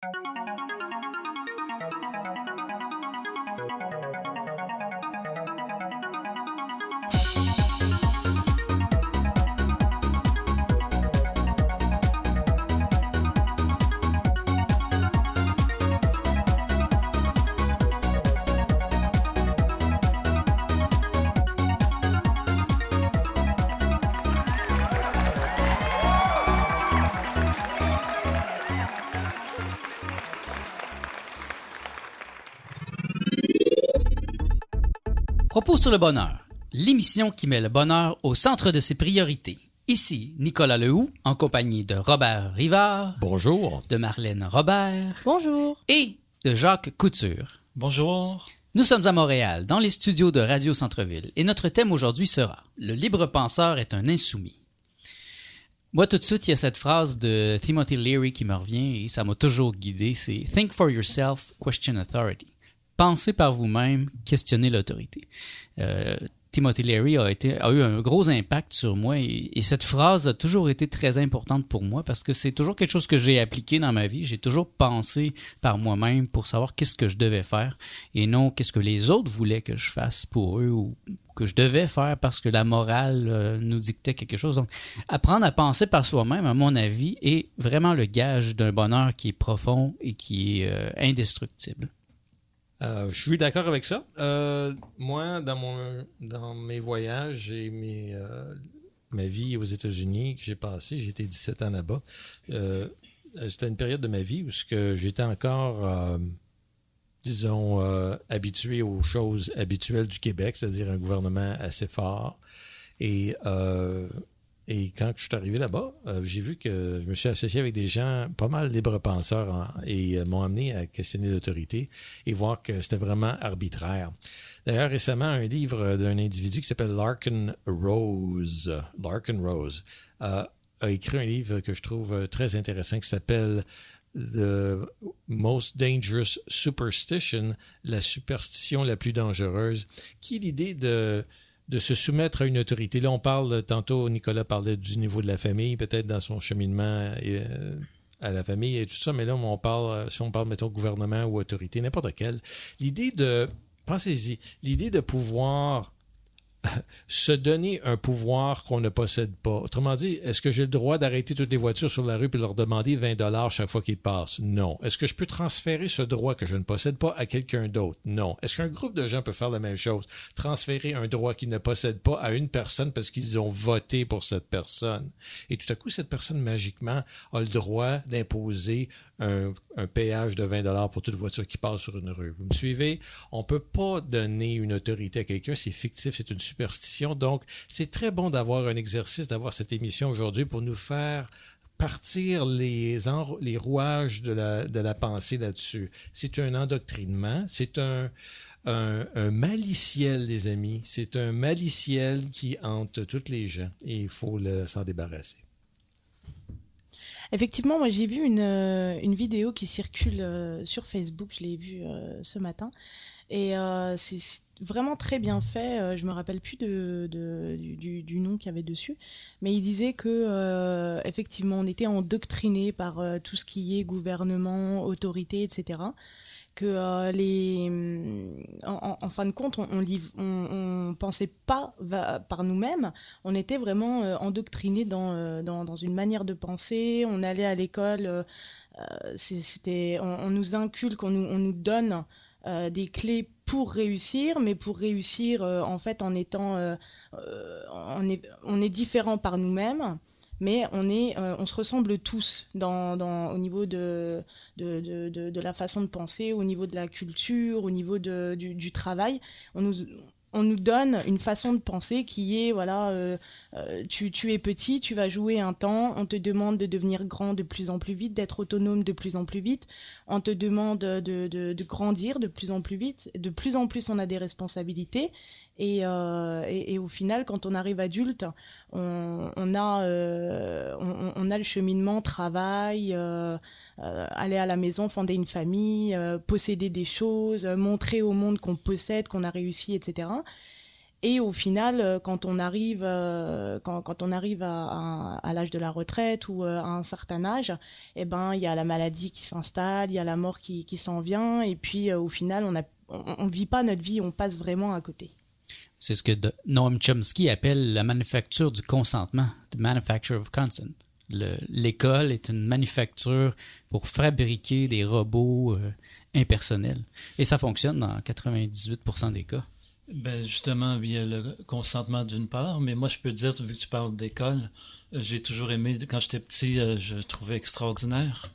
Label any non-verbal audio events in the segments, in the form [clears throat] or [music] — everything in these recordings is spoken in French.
Thank you. Sur le bonheur, l'émission qui met le bonheur au centre de ses priorités. Ici Nicolas Lehoux, en compagnie de Robert Rivard, Bonjour. de Marlène Robert Bonjour. et de Jacques Couture. Bonjour. Nous sommes à Montréal, dans les studios de Radio Centre-Ville, et notre thème aujourd'hui sera Le libre penseur est un insoumis. Moi, tout de suite, il y a cette phrase de Timothy Leary qui me revient et ça m'a toujours guidé. C'est Think for yourself, question authority. Pensez par vous-même, questionnez l'autorité. Euh, Timothy Leary a, a eu un gros impact sur moi et, et cette phrase a toujours été très importante pour moi parce que c'est toujours quelque chose que j'ai appliqué dans ma vie. J'ai toujours pensé par moi-même pour savoir qu'est-ce que je devais faire et non qu'est-ce que les autres voulaient que je fasse pour eux ou que je devais faire parce que la morale euh, nous dictait quelque chose. Donc, apprendre à penser par soi-même, à mon avis, est vraiment le gage d'un bonheur qui est profond et qui est euh, indestructible. Euh, je suis d'accord avec ça. Euh, moi, dans mon dans mes voyages et mes euh, ma vie aux États-Unis que j'ai passé, été 17 ans là-bas. C'était une période de ma vie où j'étais encore, disons, habitué aux choses habituelles du Québec, c'est-à-dire un gouvernement assez fort. Et et quand je suis arrivé là-bas, euh, j'ai vu que je me suis associé avec des gens pas mal libres penseurs en- et euh, m'ont amené à questionner l'autorité et voir que c'était vraiment arbitraire. D'ailleurs, récemment, un livre d'un individu qui s'appelle Larkin Rose, Larkin Rose, euh, a écrit un livre que je trouve très intéressant qui s'appelle The Most Dangerous Superstition, la superstition la plus dangereuse, qui est l'idée de de se soumettre à une autorité. Là, on parle, tantôt, Nicolas parlait du niveau de la famille, peut-être dans son cheminement euh, à la famille et tout ça, mais là, on parle, euh, si on parle, mettons, gouvernement ou autorité, n'importe quelle, l'idée de, pensez-y, l'idée de pouvoir [laughs] se donner un pouvoir qu'on ne possède pas. Autrement dit, est-ce que j'ai le droit d'arrêter toutes les voitures sur la rue et leur demander 20 dollars chaque fois qu'ils passent? Non. Est-ce que je peux transférer ce droit que je ne possède pas à quelqu'un d'autre? Non. Est-ce qu'un groupe de gens peut faire la même chose? Transférer un droit qu'ils ne possèdent pas à une personne parce qu'ils ont voté pour cette personne. Et tout à coup, cette personne, magiquement, a le droit d'imposer un, un péage de 20 dollars pour toute voiture qui passe sur une rue. Vous me suivez? On peut pas donner une autorité à quelqu'un, c'est fictif, c'est une superstition. Donc, c'est très bon d'avoir un exercice, d'avoir cette émission aujourd'hui pour nous faire partir les, les rouages de la, de la pensée là-dessus. C'est un endoctrinement, c'est un, un, un maliciel, les amis. C'est un maliciel qui hante toutes les gens et il faut s'en débarrasser. Effectivement, moi j'ai vu une, euh, une vidéo qui circule euh, sur Facebook, je l'ai vue euh, ce matin, et c'est vraiment très bien fait. je me rappelle plus de, du, nom qu'il y avait dessus, mais il disait que effectivement on était endoctriné par tout ce qui est gouvernement, autorité, etc. Que euh, les, en, en- fin de compte, on, pensait pas par nous-mêmes on était vraiment euh, euh, dans, dans une manière de penser. On allait à l'école, euh, c'était, on, nous inculque, on nous, on nous donne des clés pour réussir, mais pour réussir en fait en étant, on est, on est différent par nous-mêmes. Mais on est, euh, on se ressemble tous au niveau de, de, la façon de penser, au niveau de la culture, au niveau du, travail. On nous, on nous donne une façon de penser qui est voilà euh, euh, tu, tu es petit tu vas jouer un temps on te demande de devenir grand de plus en plus vite d'être autonome de plus en plus vite. On te demande de, de, de grandir de plus en plus vite. De plus en plus on a des responsabilités et, euh, et, au final quand on arrive adulte on, euh, a le cheminement travail euh, aller à la maison, fonder une famille, posséder des choses, montrer au monde qu'on possède, qu'on a réussi, etc. Et au final, quand on arrive, quand, on arrive à, l'âge de la retraite ou à un certain âge, eh ben, il y a la maladie qui s'installe, il y a la mort qui, qui s'en vient, et puis au final, on ne on, vit pas notre vie, on passe vraiment à côté. C'est ce que Noam Chomsky appelle la manufacture du consentement, the manufacture of consent. L'école est une manufacture pour fabriquer des robots impersonnels. Et ça fonctionne dans 98% des cas. Ben justement, il y a le consentement d'une part, mais moi je peux dire, vu que tu parles d'école, euh, j'ai toujours aimé, quand j'étais petit, euh, je trouvais extraordinaire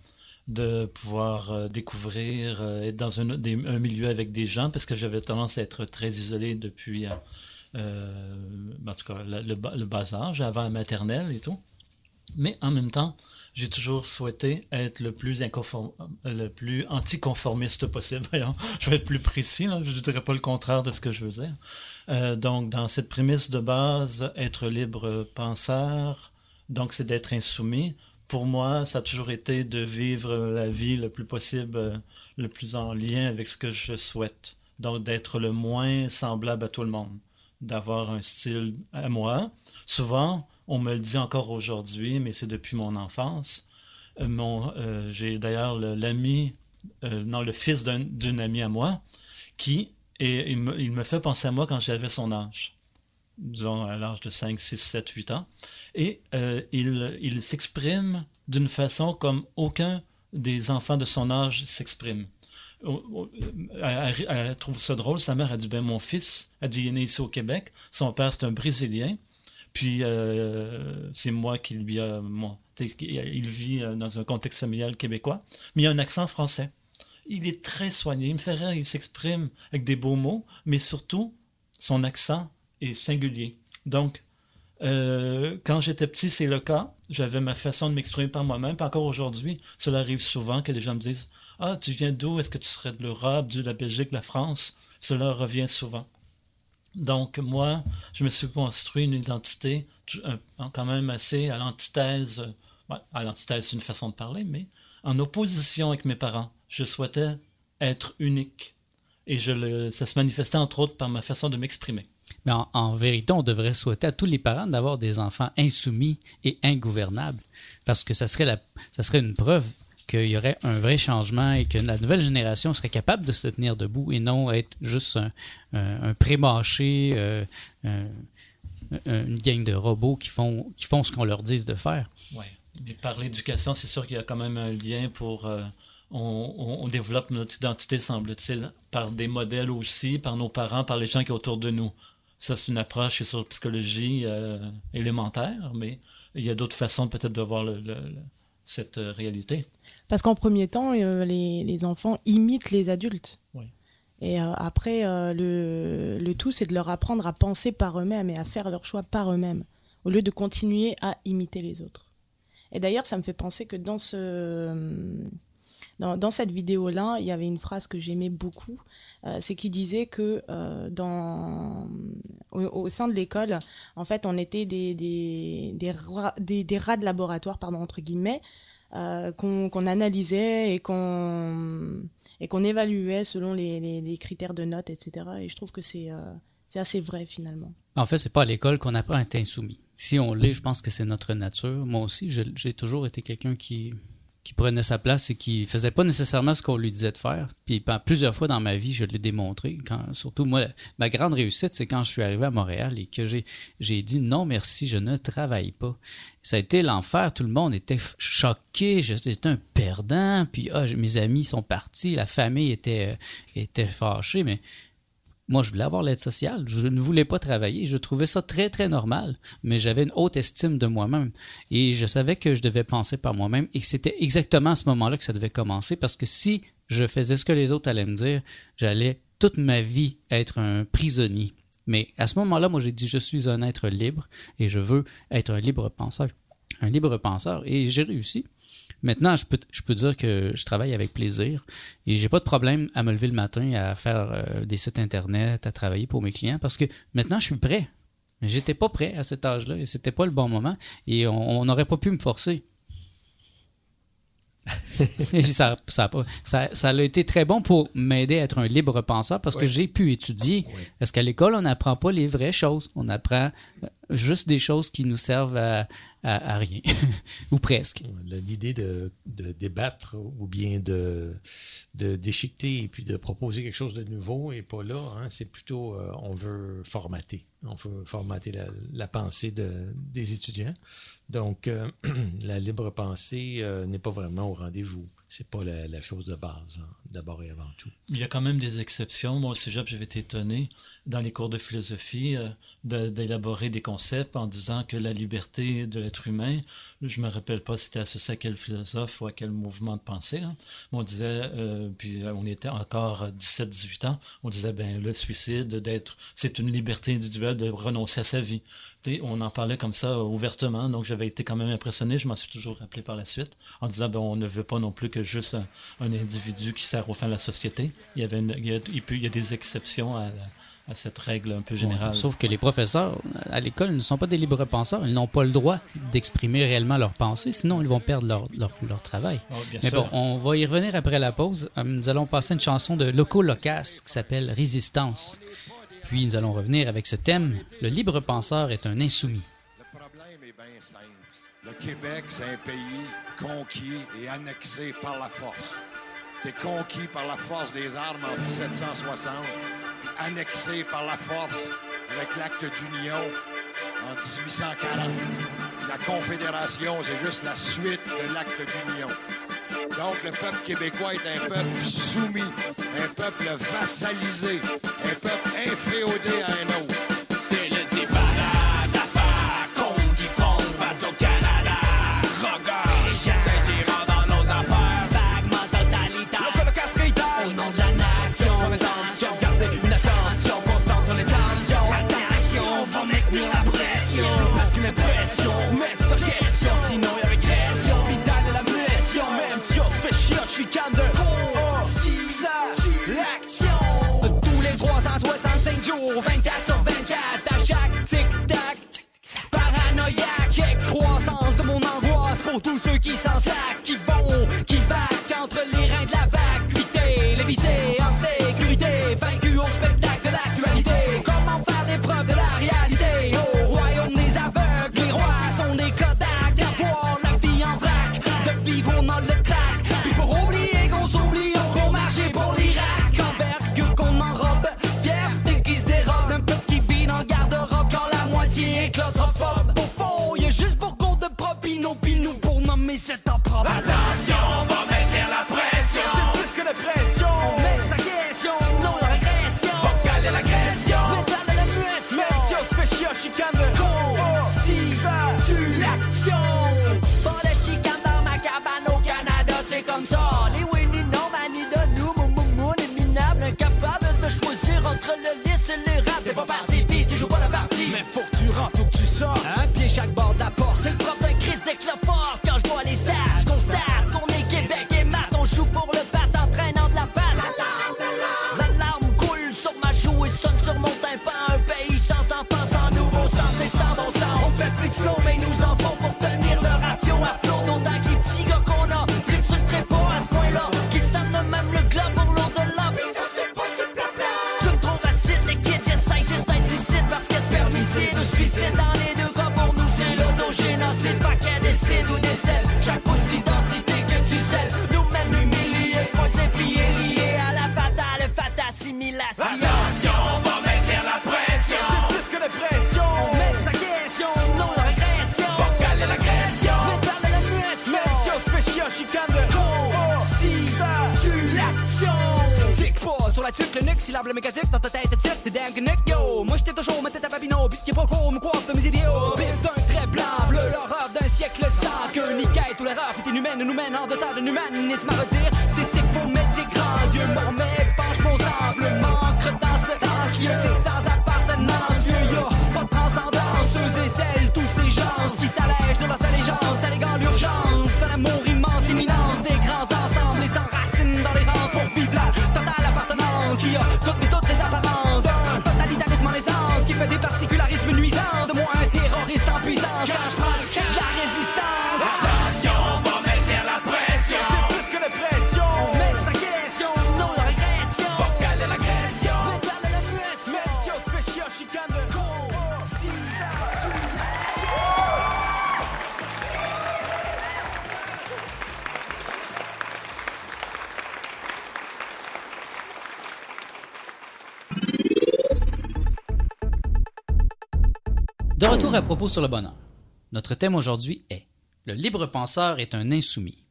de pouvoir euh, découvrir, être dans un, milieu avec des gens, parce que j'avais tendance à être très isolé depuis, euh, en tout cas, le, bas âge, avant la maternelle et tout. Mais en même temps, j'ai toujours souhaité être le plus le anticonformiste possible. [laughs] je vais être plus précis, je ne dirais pas le contraire de ce que je veux dire. Euh, donc, dans cette prémisse de base, être libre penseur, donc c'est d'être insoumis. Pour moi, ça a toujours été de vivre la vie le plus possible, le plus en lien avec ce que je souhaite. Donc, d'être le moins semblable à tout le monde, d'avoir un style à moi. Souvent, on me le dit encore aujourd'hui, mais c'est depuis mon enfance. Euh, mon, euh, j'ai d'ailleurs l'ami, euh, non, le fils d'une amie à moi, qui et il me, fait penser à moi quand j'avais son âge, disons à l'âge de 5, 6, 7, 8 ans. Et il, il s'exprime d'une façon comme aucun des enfants de son âge s'exprime. Elle, trouve ça drôle. Sa mère a dit ben mon fils a dit il est né ici au Québec. Son père c'est un Brésilien. Puis euh, c'est moi qui lui a. il vit euh, dans un contexte familial québécois, mais il a un accent français. Il est très soigné. Il me fait rire, il s'exprime avec des beaux mots, mais surtout, son accent est singulier. Donc, euh, quand j'étais petit, c'est le cas. J'avais ma façon de m'exprimer par moi-même. Encore aujourd'hui, cela arrive souvent que les gens me disent Ah, tu viens d'où? Est-ce que tu serais de l'Europe, de la Belgique, de la France Cela revient souvent. Donc, moi, je me suis construit une identité quand même assez à l'antithèse, à l'antithèse, c'est une façon de parler, mais en opposition avec mes parents. Je souhaitais être unique. Et je le, ça se manifestait entre autres par ma façon de m'exprimer. Mais en, vérité, on devrait souhaiter à tous les parents d'avoir des enfants insoumis et ingouvernables, parce que ça serait, la, ça serait une preuve qu'il y aurait un vrai changement et que la nouvelle génération serait capable de se tenir debout et non être juste un, pré-mâché, euh, une gang de robots qui font, qui font ce qu'on leur dise de faire. Oui. Par l'éducation, c'est sûr qu'il y a quand même un lien pour. Euh, on, on, développe notre identité, semble-t-il, par des modèles aussi, par nos parents, par les gens qui sont autour de nous. Ça, c'est une approche sur la psychologie euh, élémentaire, mais il y a d'autres façons peut-être de voir le, cette réalité. Parce qu'en premier temps, euh, les, les, enfants imitent les adultes. Et euh, après, euh, le, le, tout, c'est de leur apprendre à penser par eux-mêmes et à faire leurs choix par eux-mêmes, au lieu de continuer à imiter les autres. Et d'ailleurs, ça me fait penser que dans, ce, dans, dans cette vidéo-là, il y avait une phrase que j'aimais beaucoup. C'est qu'il disait que dans, au, sein de l'école, en fait, on était des, des, des, des, rats de laboratoire, pardon, entre guillemets, euh, qu'on analysait et qu'on et qu'on évaluait selon les, les, critères de notes, etc. Et je trouve que c'est euh, c'est assez vrai finalement. En fait, c'est pas à l'école qu'on apprend à être insoumis. Si on l'est, je pense que c'est notre nature. Moi aussi, j'ai toujours été quelqu'un qui qui prenait sa place et qui faisait pas nécessairement ce qu'on lui disait de faire. Puis ben, plusieurs fois dans ma vie, je l'ai démontré. Quand, surtout moi, ma grande réussite, c'est quand je suis arrivé à Montréal et que j'ai dit non merci, je ne travaille pas. Ça a été l'enfer. Tout le monde était choqué. J'étais un perdant. Puis ah, mes amis sont partis, la famille était était fâchée, mais moi, je voulais avoir l'aide sociale. Je ne voulais pas travailler. Je trouvais ça très, très normal. Mais j'avais une haute estime de moi-même. Et je savais que je devais penser par moi-même. Et c'était exactement à ce moment-là que ça devait commencer. Parce que si je faisais ce que les autres allaient me dire, j'allais toute ma vie être un prisonnier. Mais à ce moment-là, moi, j'ai dit, je suis un être libre et je veux être un libre penseur. Un libre penseur. Et j'ai réussi. Maintenant, je peux, je peux dire que je travaille avec plaisir et j'ai pas de problème à me lever le matin, à faire euh, des sites internet, à travailler pour mes clients parce que maintenant je suis prêt. Mais j'étais pas prêt à cet âge-là et c'était pas le bon moment et on n'aurait pas pu me forcer. [laughs] Ça, ça, a pas- ça, ça a été très bon pour m'aider à être un libre penseur parce que j'ai pu étudier. Oui. Parce qu'à l'école, on n'apprend pas les vraies choses. On apprend euh, juste des choses qui nous servent à, à, rien. [laughs] Ou presque. L'idée de, de débattre ou bien de, déchiqueter et puis de proposer quelque chose de nouveau n'est pas là. hein. C'est plutôt, euh, on veut formater. On veut formater la, la pensée de- des étudiants. Donc, euh, [clears throat] la libre pensée euh, n'est pas vraiment au rendez-vous. C'est pas la, chose de base, hein, d'abord et avant tout. Il y a quand même des exceptions. Moi, au cégep, j'avais été étonné dans les cours de philosophie euh, d'élaborer des concepts en disant que la liberté de l'être humain, je me rappelle pas si c'était associé à quel philosophe ou à quel mouvement de pensée. Mais on disait, euh, puis euh, on était encore 17-18 ans, on disait, ben le suicide, d'être, c'est une liberté individuelle de renoncer à sa vie. On en parlait comme ça euh, ouvertement, donc j'avais été quand même impressionné. Je m'en suis toujours rappelé par la suite en disant, ben on ne veut pas non plus que juste un, un individu qui sert au fin de la société. Il y avait, une- il y a, il peut- il y a des exceptions à, cette règle un peu générale. Sauf que les professeurs à l'école ne sont pas des libres penseurs. Ils n'ont pas le droit d'exprimer réellement leurs pensées, sinon ils vont perdre leur, leur, leur travail. Oh, bien Mais sûr. bon, on va y revenir après la pause. Euh, Nous allons passer une chanson de Loco Locas qui s'appelle Résistance. Puis nous allons revenir avec ce thème Le libre penseur est un insoumis. Le problème est bien simple. Le Québec, c'est un pays conquis et annexé par la force. T'es conquis par la force des armes en 1760, puis annexé par la force avec l'acte d'union en 1840. La Confédération, c'est juste la suite de l'acte d'union. Donc, le peuple québécois est un peuple soumis, un peuple vassalisé, un peuple inféodé à un autre. Fait chier, je suis calme de. Pour nommer cet opprobre. Attention, en deçà d'un sur le bonheur. Notre thème aujourd'hui est Le libre penseur est un insoumis.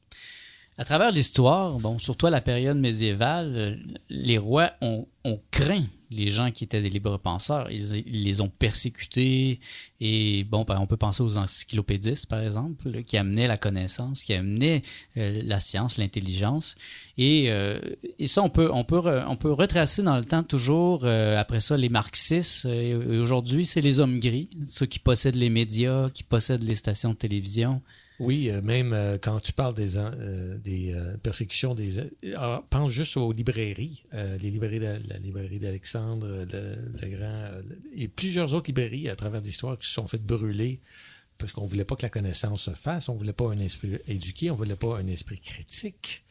À travers l'histoire, bon, surtout à la période médiévale, euh, les rois ont, ont craint les gens qui étaient des libres penseurs. Ils, les ont persécutés et bon, ben, on peut penser aux encyclopédistes par exemple, qui amenaient la connaissance, qui amenaient euh, la science, l'intelligence. Et, euh, et ça, on peut, on peut, on peut retracer dans le temps toujours. euh, après ça, les marxistes. aujourd'hui, c'est les hommes gris, ceux qui possèdent les médias, qui possèdent les stations de télévision. Oui, euh, même euh, quand tu parles des, euh, des persécutions, des, pense juste aux librairies, les librairies de, la librairie d'Alexandre, le, grand, et plusieurs autres librairies à travers l'histoire qui se sont faites brûler parce qu'on voulait pas que la connaissance se fasse, on voulait pas un esprit éduqué, on voulait pas un esprit critique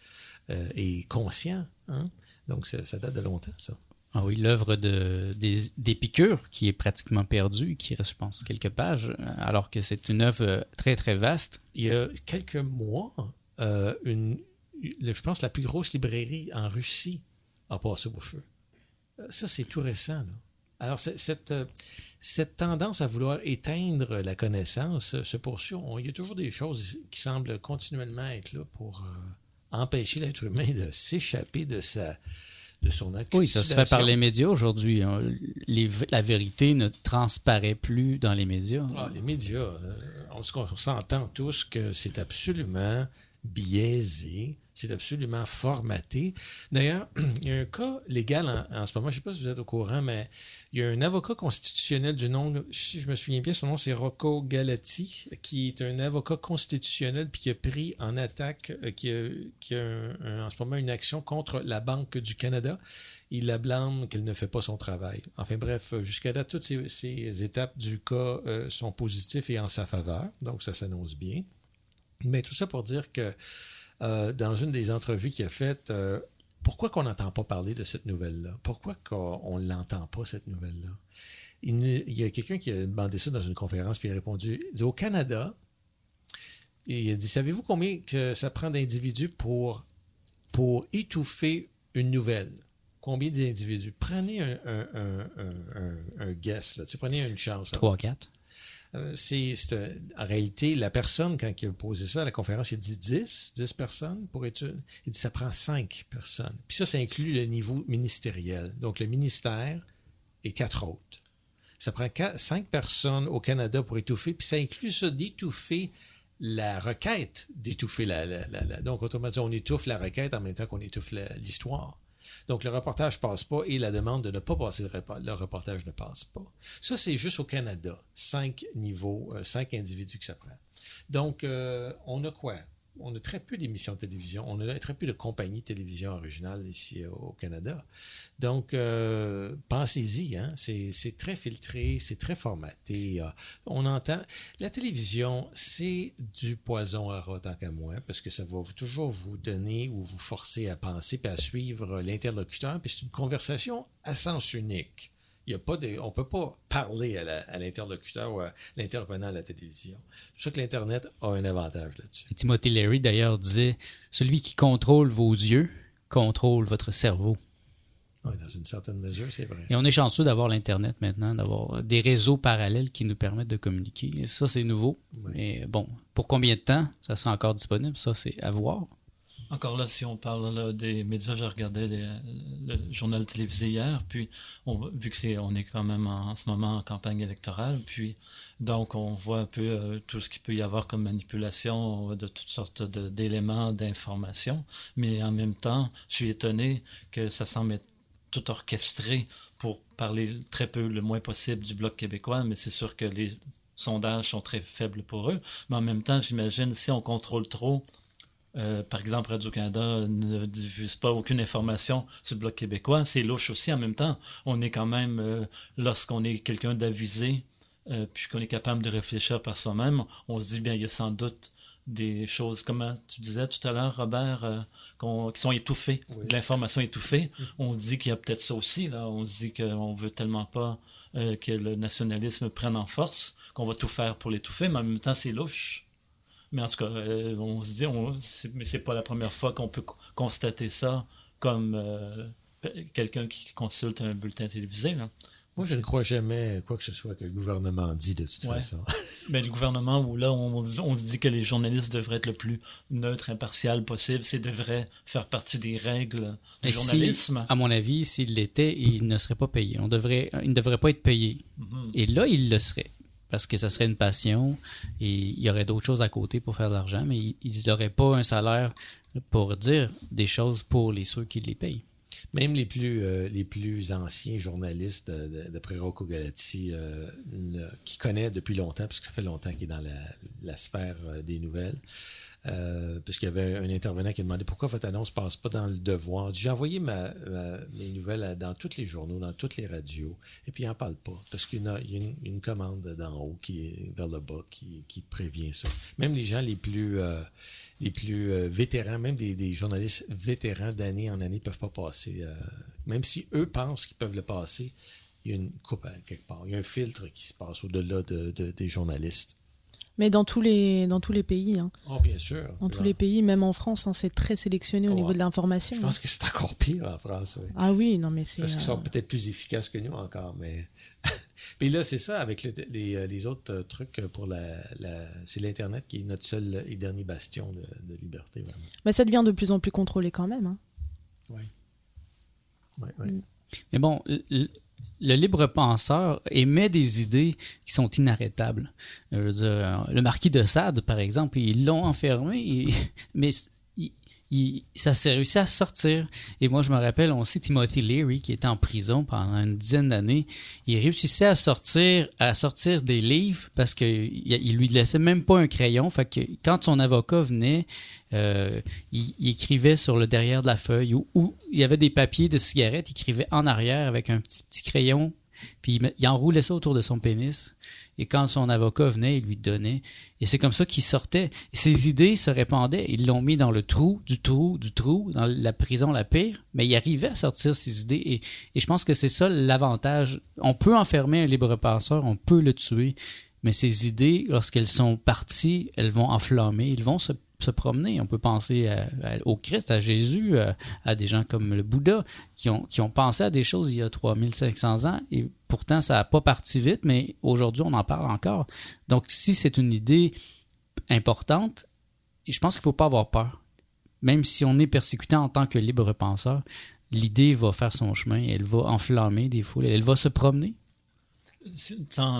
et conscient. hein. Donc ça date de longtemps, ça. Ah oui, l'œuvre de, qui est pratiquement perdue, qui reste, je pense, quelques pages, alors que c'est une œuvre euh, très, très vaste. Il y a quelques mois, euh, une, je pense la plus grosse librairie en Russie a passé au feu. Euh, Ça, c'est tout récent. Alors, cette, cette tendance à vouloir éteindre la connaissance se poursuit. Il y a toujours des choses qui semblent continuellement être là pour empêcher l'être humain de s'échapper de sa de son Oui, ça se fait par les médias aujourd'hui. hein. La vérité ne transparaît plus dans les médias. Ah, les médias, euh, on, s- on s'entend tous que c'est absolument biaisé, c'est absolument formaté. D'ailleurs, [clears throat] il y a un cas légal en, ce moment, je ne sais pas si vous êtes au courant, mais il y a un avocat constitutionnel du nom, si je me souviens bien, son nom c'est Rocco Galati, qui est un avocat constitutionnel puis qui a pris en attaque, euh, qui a, en ce moment une action contre la Banque du Canada. Il la blâme qu'elle ne fait pas son travail. Enfin bref, jusqu'à date, toutes ces, ces étapes du cas euh, sont positives et en sa faveur, donc ça s'annonce bien. Mais tout ça pour dire que euh, dans une des entrevues qu'il a faites, euh, pourquoi qu'on n'entend pas parler de cette nouvelle-là? Pourquoi qu'on ne l'entend pas, cette nouvelle-là? Il, y a quelqu'un qui a demandé ça dans une conférence, puis il a répondu, il dit, au Canada, il a dit, savez-vous combien que ça prend d'individus pour, pour étouffer une nouvelle? Combien d'individus? Prenez un, un, un, un, un- guess, là. Prenez une chance. là. 3, 4. Euh, c'est, c'est, euh, en réalité, la personne, quand il a posé ça à la conférence, il a dit 10, 10 personnes pour étude. Il dit ça prend 5 personnes. Puis ça, ça inclut le niveau ministériel. Donc, le ministère et quatre autres. Ça prend 5 personnes au Canada pour étouffer, puis ça inclut ça d'étouffer la requête, d'étouffer la, la, Donc, autrement dit, on étouffe la requête en même temps qu'on étouffe l'histoire. Donc, le reportage passe pas et la demande de ne pas passer le reportage ne passe pas. Ça, c'est juste au Canada. Cinq niveaux, euh, cinq individus que ça prend. Donc, euh, on a quoi? On a très peu d'émissions de télévision. On a très peu de compagnies de télévision originales ici euh, au Canada. Donc, euh, pensez-y. Hein? C'est très filtré, c'est très formaté. euh, on entend... La télévision, c'est du poison à rat, tant qu'à moi, parce que ça va toujours vous donner ou vous forcer à penser puis à suivre l'interlocuteur. Puis c'est une conversation à sens unique. Il y a pas de, on peut pas parler à l'interlocuteur ou à l'intervenant à la télévision. C'est sûr que l'Internet a un avantage là-dessus. Timothy Leary, d'ailleurs, disait Celui qui contrôle vos yeux contrôle votre cerveau. Oui, dans une certaine mesure, c'est vrai. Et on est chanceux d'avoir l'Internet maintenant, d'avoir des réseaux parallèles qui nous permettent de communiquer. Et ça, c'est nouveau. Oui. Mais bon, pour combien de temps ça sera encore disponible? Ça, c'est à voir. Encore là, si on parle des médias, regardais les- le journal télévisé hier, puis vu que c'est, on est quand même en, ce moment en campagne électorale, puis donc on voit un peu euh, tout ce qu'il peut y avoir comme manipulation de toutes sortes d'éléments d'information, mais en même temps, je suis étonné que ça semble être tout orchestré pour parler très peu, le moins possible du Bloc québécois, mais c'est sûr que les sondages sont très faibles pour eux. Mais en même temps, j'imagine, si on contrôle trop euh, par exemple, Radio-Canada ne diffuse pas aucune information sur le Bloc québécois. C'est louche aussi. En même temps, on est quand même, euh, lorsqu'on est quelqu'un d'avisé, euh, puis qu'on est capable de réfléchir par soi-même, on se dit, bien, il y a sans doute des choses, comme tu disais tout à l'heure, Robert, qu'on- qui sont étouffées, Oui. de l'information étouffée. On se dit qu'il y a peut-être ça aussi. Là. On se dit qu'on veut tellement pas que le nationalisme prenne en force qu'on va tout faire pour l'étouffer, mais en même temps, c'est louche. Mais en tout cas, euh, on se dit, on, c'est- mais c'est pas la première fois qu'on peut co- constater ça comme euh, quelqu'un qui consulte un bulletin télévisé. Là. Moi, je ne crois jamais quoi que ce soit que le gouvernement dit de toute Ouais. façon. [laughs] Mais le gouvernement, où là, on, on se dit que les journalistes devraient être le plus neutre, impartial possible, c'est devrait faire partie des règles du Et si- journalisme. à mon avis, s'il l'était, il ne serait pas payé. On devrait, il ne devrait pas être payé. Mhm. Et là, il le serait. Parce que ça serait une passion et il y aurait d'autres choses à côté pour faire de l'argent, mais il n'aurait pas un salaire pour dire des choses pour les ceux qui les payent. Même les plus, euh, les plus anciens journalistes de- de- d'après Rocco Galati, euh, qui connaît depuis longtemps, parce que ça fait longtemps qu'il est dans la, la sphère euh, des nouvelles, euh, parce qu'il y avait un intervenant qui a demandé pourquoi votre annonce passe pas dans le devoir? J'ai envoyé ma, mes nouvelles dans tous les journaux, dans toutes les radios, et puis il n'en parle pas, parce qu'il y a, une, commande d'en haut qui est vers le bas qui, prévient ça. Même les gens les plus, euh, les plus euh, vétérans, même des, journalistes vétérans d'année en année, peuvent pas passer. même si eux pensent qu'ils peuvent le passer, il y a une coupe quelque part. Il y a un filtre qui se passe au-delà de, de- des journalistes. Mais dans tous les, dans tous les pays, hein. Oh, bien sûr. dans tous les pays, même en France, hein, c'est très sélectionné au Oh, niveau de l'information. Je pense que c'est encore pire en France. oui. Ah oui, non mais c'est. Parce qu'ils euh, sont peut-être plus efficaces que nous encore, mais. [laughs] Puis là, c'est ça, avec le- les, euh, les autres euh, trucs pour la. la- c'est l'Internet qui est notre seul et dernier bastion de, de liberté, vraiment. bah, ça devient de plus en plus contrôlé quand même. hein. Oui. Oui, oui. Mais bon, le, libre penseur émet des idées qui sont inarrêtables. Veux dire, le marquis de Sade, par exemple, ils l'ont enfermé, [laughs] il- ça s'est réussi à sortir. Et moi, je me rappelle aussi Timothy Leary, qui était en prison pendant une dizaine d'années. Il réussissait à sortir, à sortir des livres parce qu'il il lui laissait même pas un crayon. Fait que quand son avocat venait, euh, il, écrivait sur le derrière de la feuille ou, il y avait des papiers de cigarettes, il écrivait en arrière avec un petit, petit crayon, puis il, il enroulait ça autour de son pénis. Et quand son avocat venait, il lui donnait. Et c'est comme ça qu'il sortait. Ses idées se répandaient. Ils l'ont mis dans le trou, du trou, du trou, dans la prison la pire. Mais il arrivait à sortir ses idées. Et, je pense que c'est ça l'avantage. On peut enfermer un libre penseur, on peut le tuer. Mais ces idées, lorsqu'elles sont parties, elles vont enflammer, ils vont se, se promener. On peut penser au Christ, à Jésus, à, à des gens comme le Bouddha, qui ont, qui ont pensé à des choses il y a 3500 ans, et pourtant ça n'a pas parti vite, mais aujourd'hui on en parle encore. Donc si c'est une idée importante, je pense qu'il ne faut pas avoir peur. Même si on est persécuté en tant que libre penseur, l'idée va faire son chemin, elle va enflammer des foules, elle va se promener.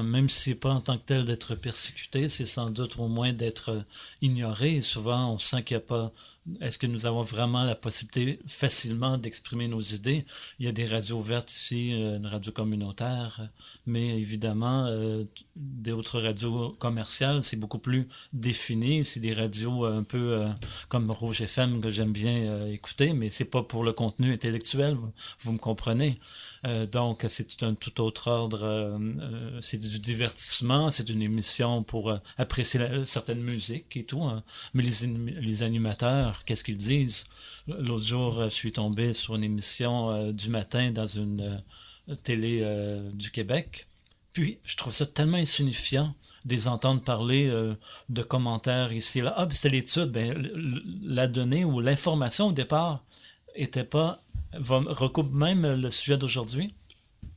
Même si c'est pas en tant que tel d'être persécuté, c'est sans doute au moins d'être ignoré. Et souvent, on sent qu'il n'y a pas. Est-ce que nous avons vraiment la possibilité facilement d'exprimer nos idées? Il y a des radios ouvertes ici, euh, une radio communautaire, mais évidemment, euh, d'autres radios commerciales, c'est beaucoup plus défini. C'est des radios un peu euh, comme Rouge FM que j'aime bien euh, écouter, mais c'est pas pour le contenu intellectuel. Vous, me comprenez? Euh, donc, c'est un tout autre ordre. euh, euh, c'est du divertissement, c'est une émission pour euh, apprécier certaines musiques et tout. hein. Mais les animateurs, qu'est-ce qu'ils disent? L'autre jour, euh, je suis tombé sur une émission euh, du matin dans une euh, télé du Québec. Puis, je trouve ça tellement insignifiant de les entendre parler de commentaires ici et là. Ah, ben, c'était l'étude. Ben, la donnée ou l'information au départ était pas va, recoupe même le sujet d'aujourd'hui,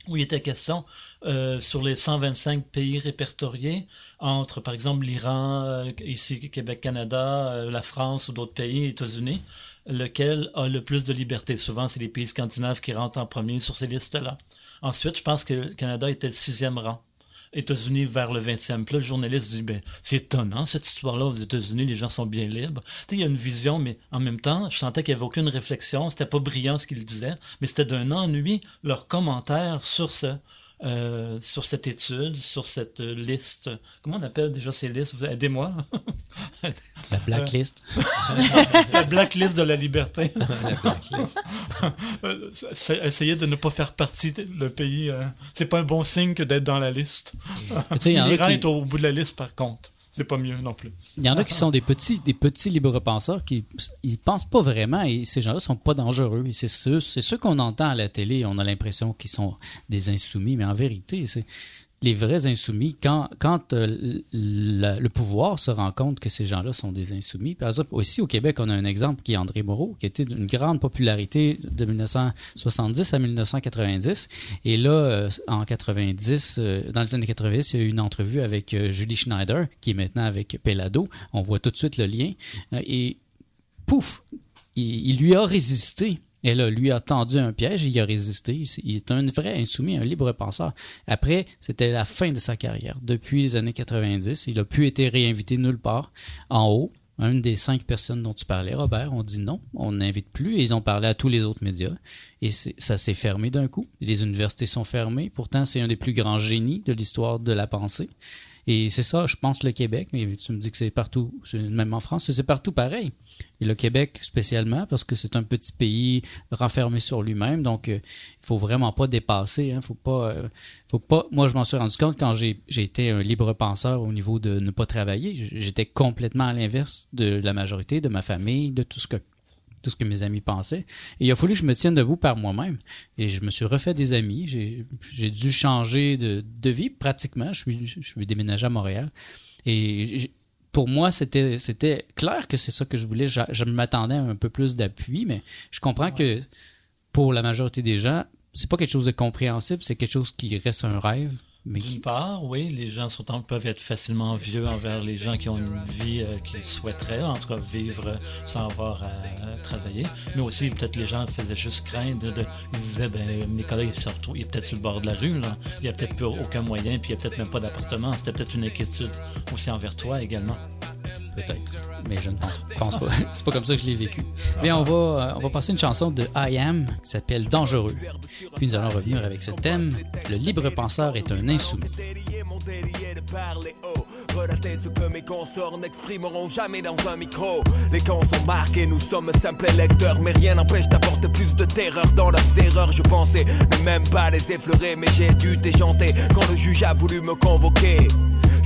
où il était question euh, sur les 125 pays répertoriés entre, par exemple, l'Iran, euh, ici Québec-Canada, euh, la France ou d'autres pays, États-Unis, lequel a le plus de liberté. Souvent, c'est les pays scandinaves qui rentrent en premier sur ces listes-là. Ensuite, je pense que le Canada était le sixième rang. États-Unis vers le 20e. Puis là, le journaliste dit, ben, c'est étonnant, cette histoire-là aux États-Unis, les gens sont bien libres. Il y a une vision, mais en même temps, je sentais qu'il n'y avait aucune réflexion, c'était pas brillant ce qu'ils disaient, mais c'était d'un ennui, leurs commentaires sur ce, euh, sur cette étude, sur cette euh, liste. Comment on appelle déjà ces listes? Aidez-moi. [laughs] La blacklist. [laughs] la blacklist de la liberté. [laughs] La blacklist. Euh, Essayer de ne pas faire partie le pays, euh, c'est pas un bon signe que d'être dans la liste. L'Iran qui- est au bout de la liste, par contre. C'est pas mieux non plus. Il y en a qui sont des petits, des petits libre penseurs qui ils pensent pas vraiment et ces gens-là sont pas dangereux. C'est ceux, c'est ceux qu'on entend à la télé. On a l'impression qu'ils sont des insoumis, mais en vérité, c'est les vrais insoumis, quand, euh, le pouvoir se rend compte que ces gens-là sont des insoumis. Par exemple, aussi au Québec, on a un exemple qui est André Moreau, qui était d'une grande popularité de 1970 à 1990. Et là, euh, en 90, euh, dans les années 90, il y a eu une entrevue avec Julie Schneider, qui est maintenant avec Pelado. On voit tout de suite le lien. Et pouf, il lui a résisté. Elle a- lui a tendu un piège, il y a résisté. Il est un vrai insoumis, un libre penseur. Après, c'était la fin de sa carrière. Depuis les années 90, il a pu être réinvité nulle part. En haut, une des cinq personnes dont tu parlais, Robert, on dit non, on n'invite plus. Et ils ont parlé à tous les autres médias. Et ça s'est fermé d'un coup. Les universités sont fermées. Pourtant, c'est un des plus grands génies de l'histoire de la pensée. Et c'est ça, je pense, le Québec. Mais tu me dis que c'est partout, même en France, c'est partout pareil. Et le Québec spécialement, parce que c'est un petit pays renfermé sur lui-même. Donc, euh, il faut vraiment pas dépasser. Hein, faut pas, euh, faut pas. Moi, je m'en suis rendu compte quand j'ai été un libre penseur au niveau de ne pas travailler. J'étais complètement à l'inverse de la majorité, de ma famille, de tout ce que tout ce que mes amis pensaient. Et il a fallu que je me tienne debout par moi-même. Et je me suis refait des amis. J'ai dû changer de, de vie pratiquement. Je suis, je suis déménagé à Montréal. Et pour moi, c'était c'était clair que c'est ça que je voulais. Je, je m'attendais à un peu plus d'appui, mais je comprends que pour la majorité des gens, c'est pas quelque chose de compréhensible, c'est quelque chose qui reste un rêve. Mais D'une part, oui, les gens sont, peuvent être facilement vieux envers les gens qui ont une vie euh, qu'ils souhaiteraient, en tout cas vivre sans avoir à, à travailler. Mais aussi, peut-être les gens faisaient juste craindre. De, ils disaient, ben, Nicolas, il, se retrouve, il est peut-être sur le bord de la rue, là. il n'y a peut-être plus aucun moyen, puis il n'y a peut-être même pas d'appartement. C'était peut-être une inquiétude aussi envers toi également. Peut-être. Mais je ne pense, pense pas. [laughs] c'est pas comme ça que je l'ai vécu. Mais on va, euh, on va passer une chanson de I Am qui s'appelle Dangereux. Puis nous allons revenir avec ce thème. Le libre penseur est un insoumis. Relater ce que mes consorts n'exprimeront jamais dans un micro. Les camps sont marqués, nous sommes simples lecteurs, mais rien n'empêche d'apporter plus de terreur dans leurs erreurs. Je pensais ne même pas les effleurer, mais j'ai dû déchanter quand le juge a voulu me convoquer.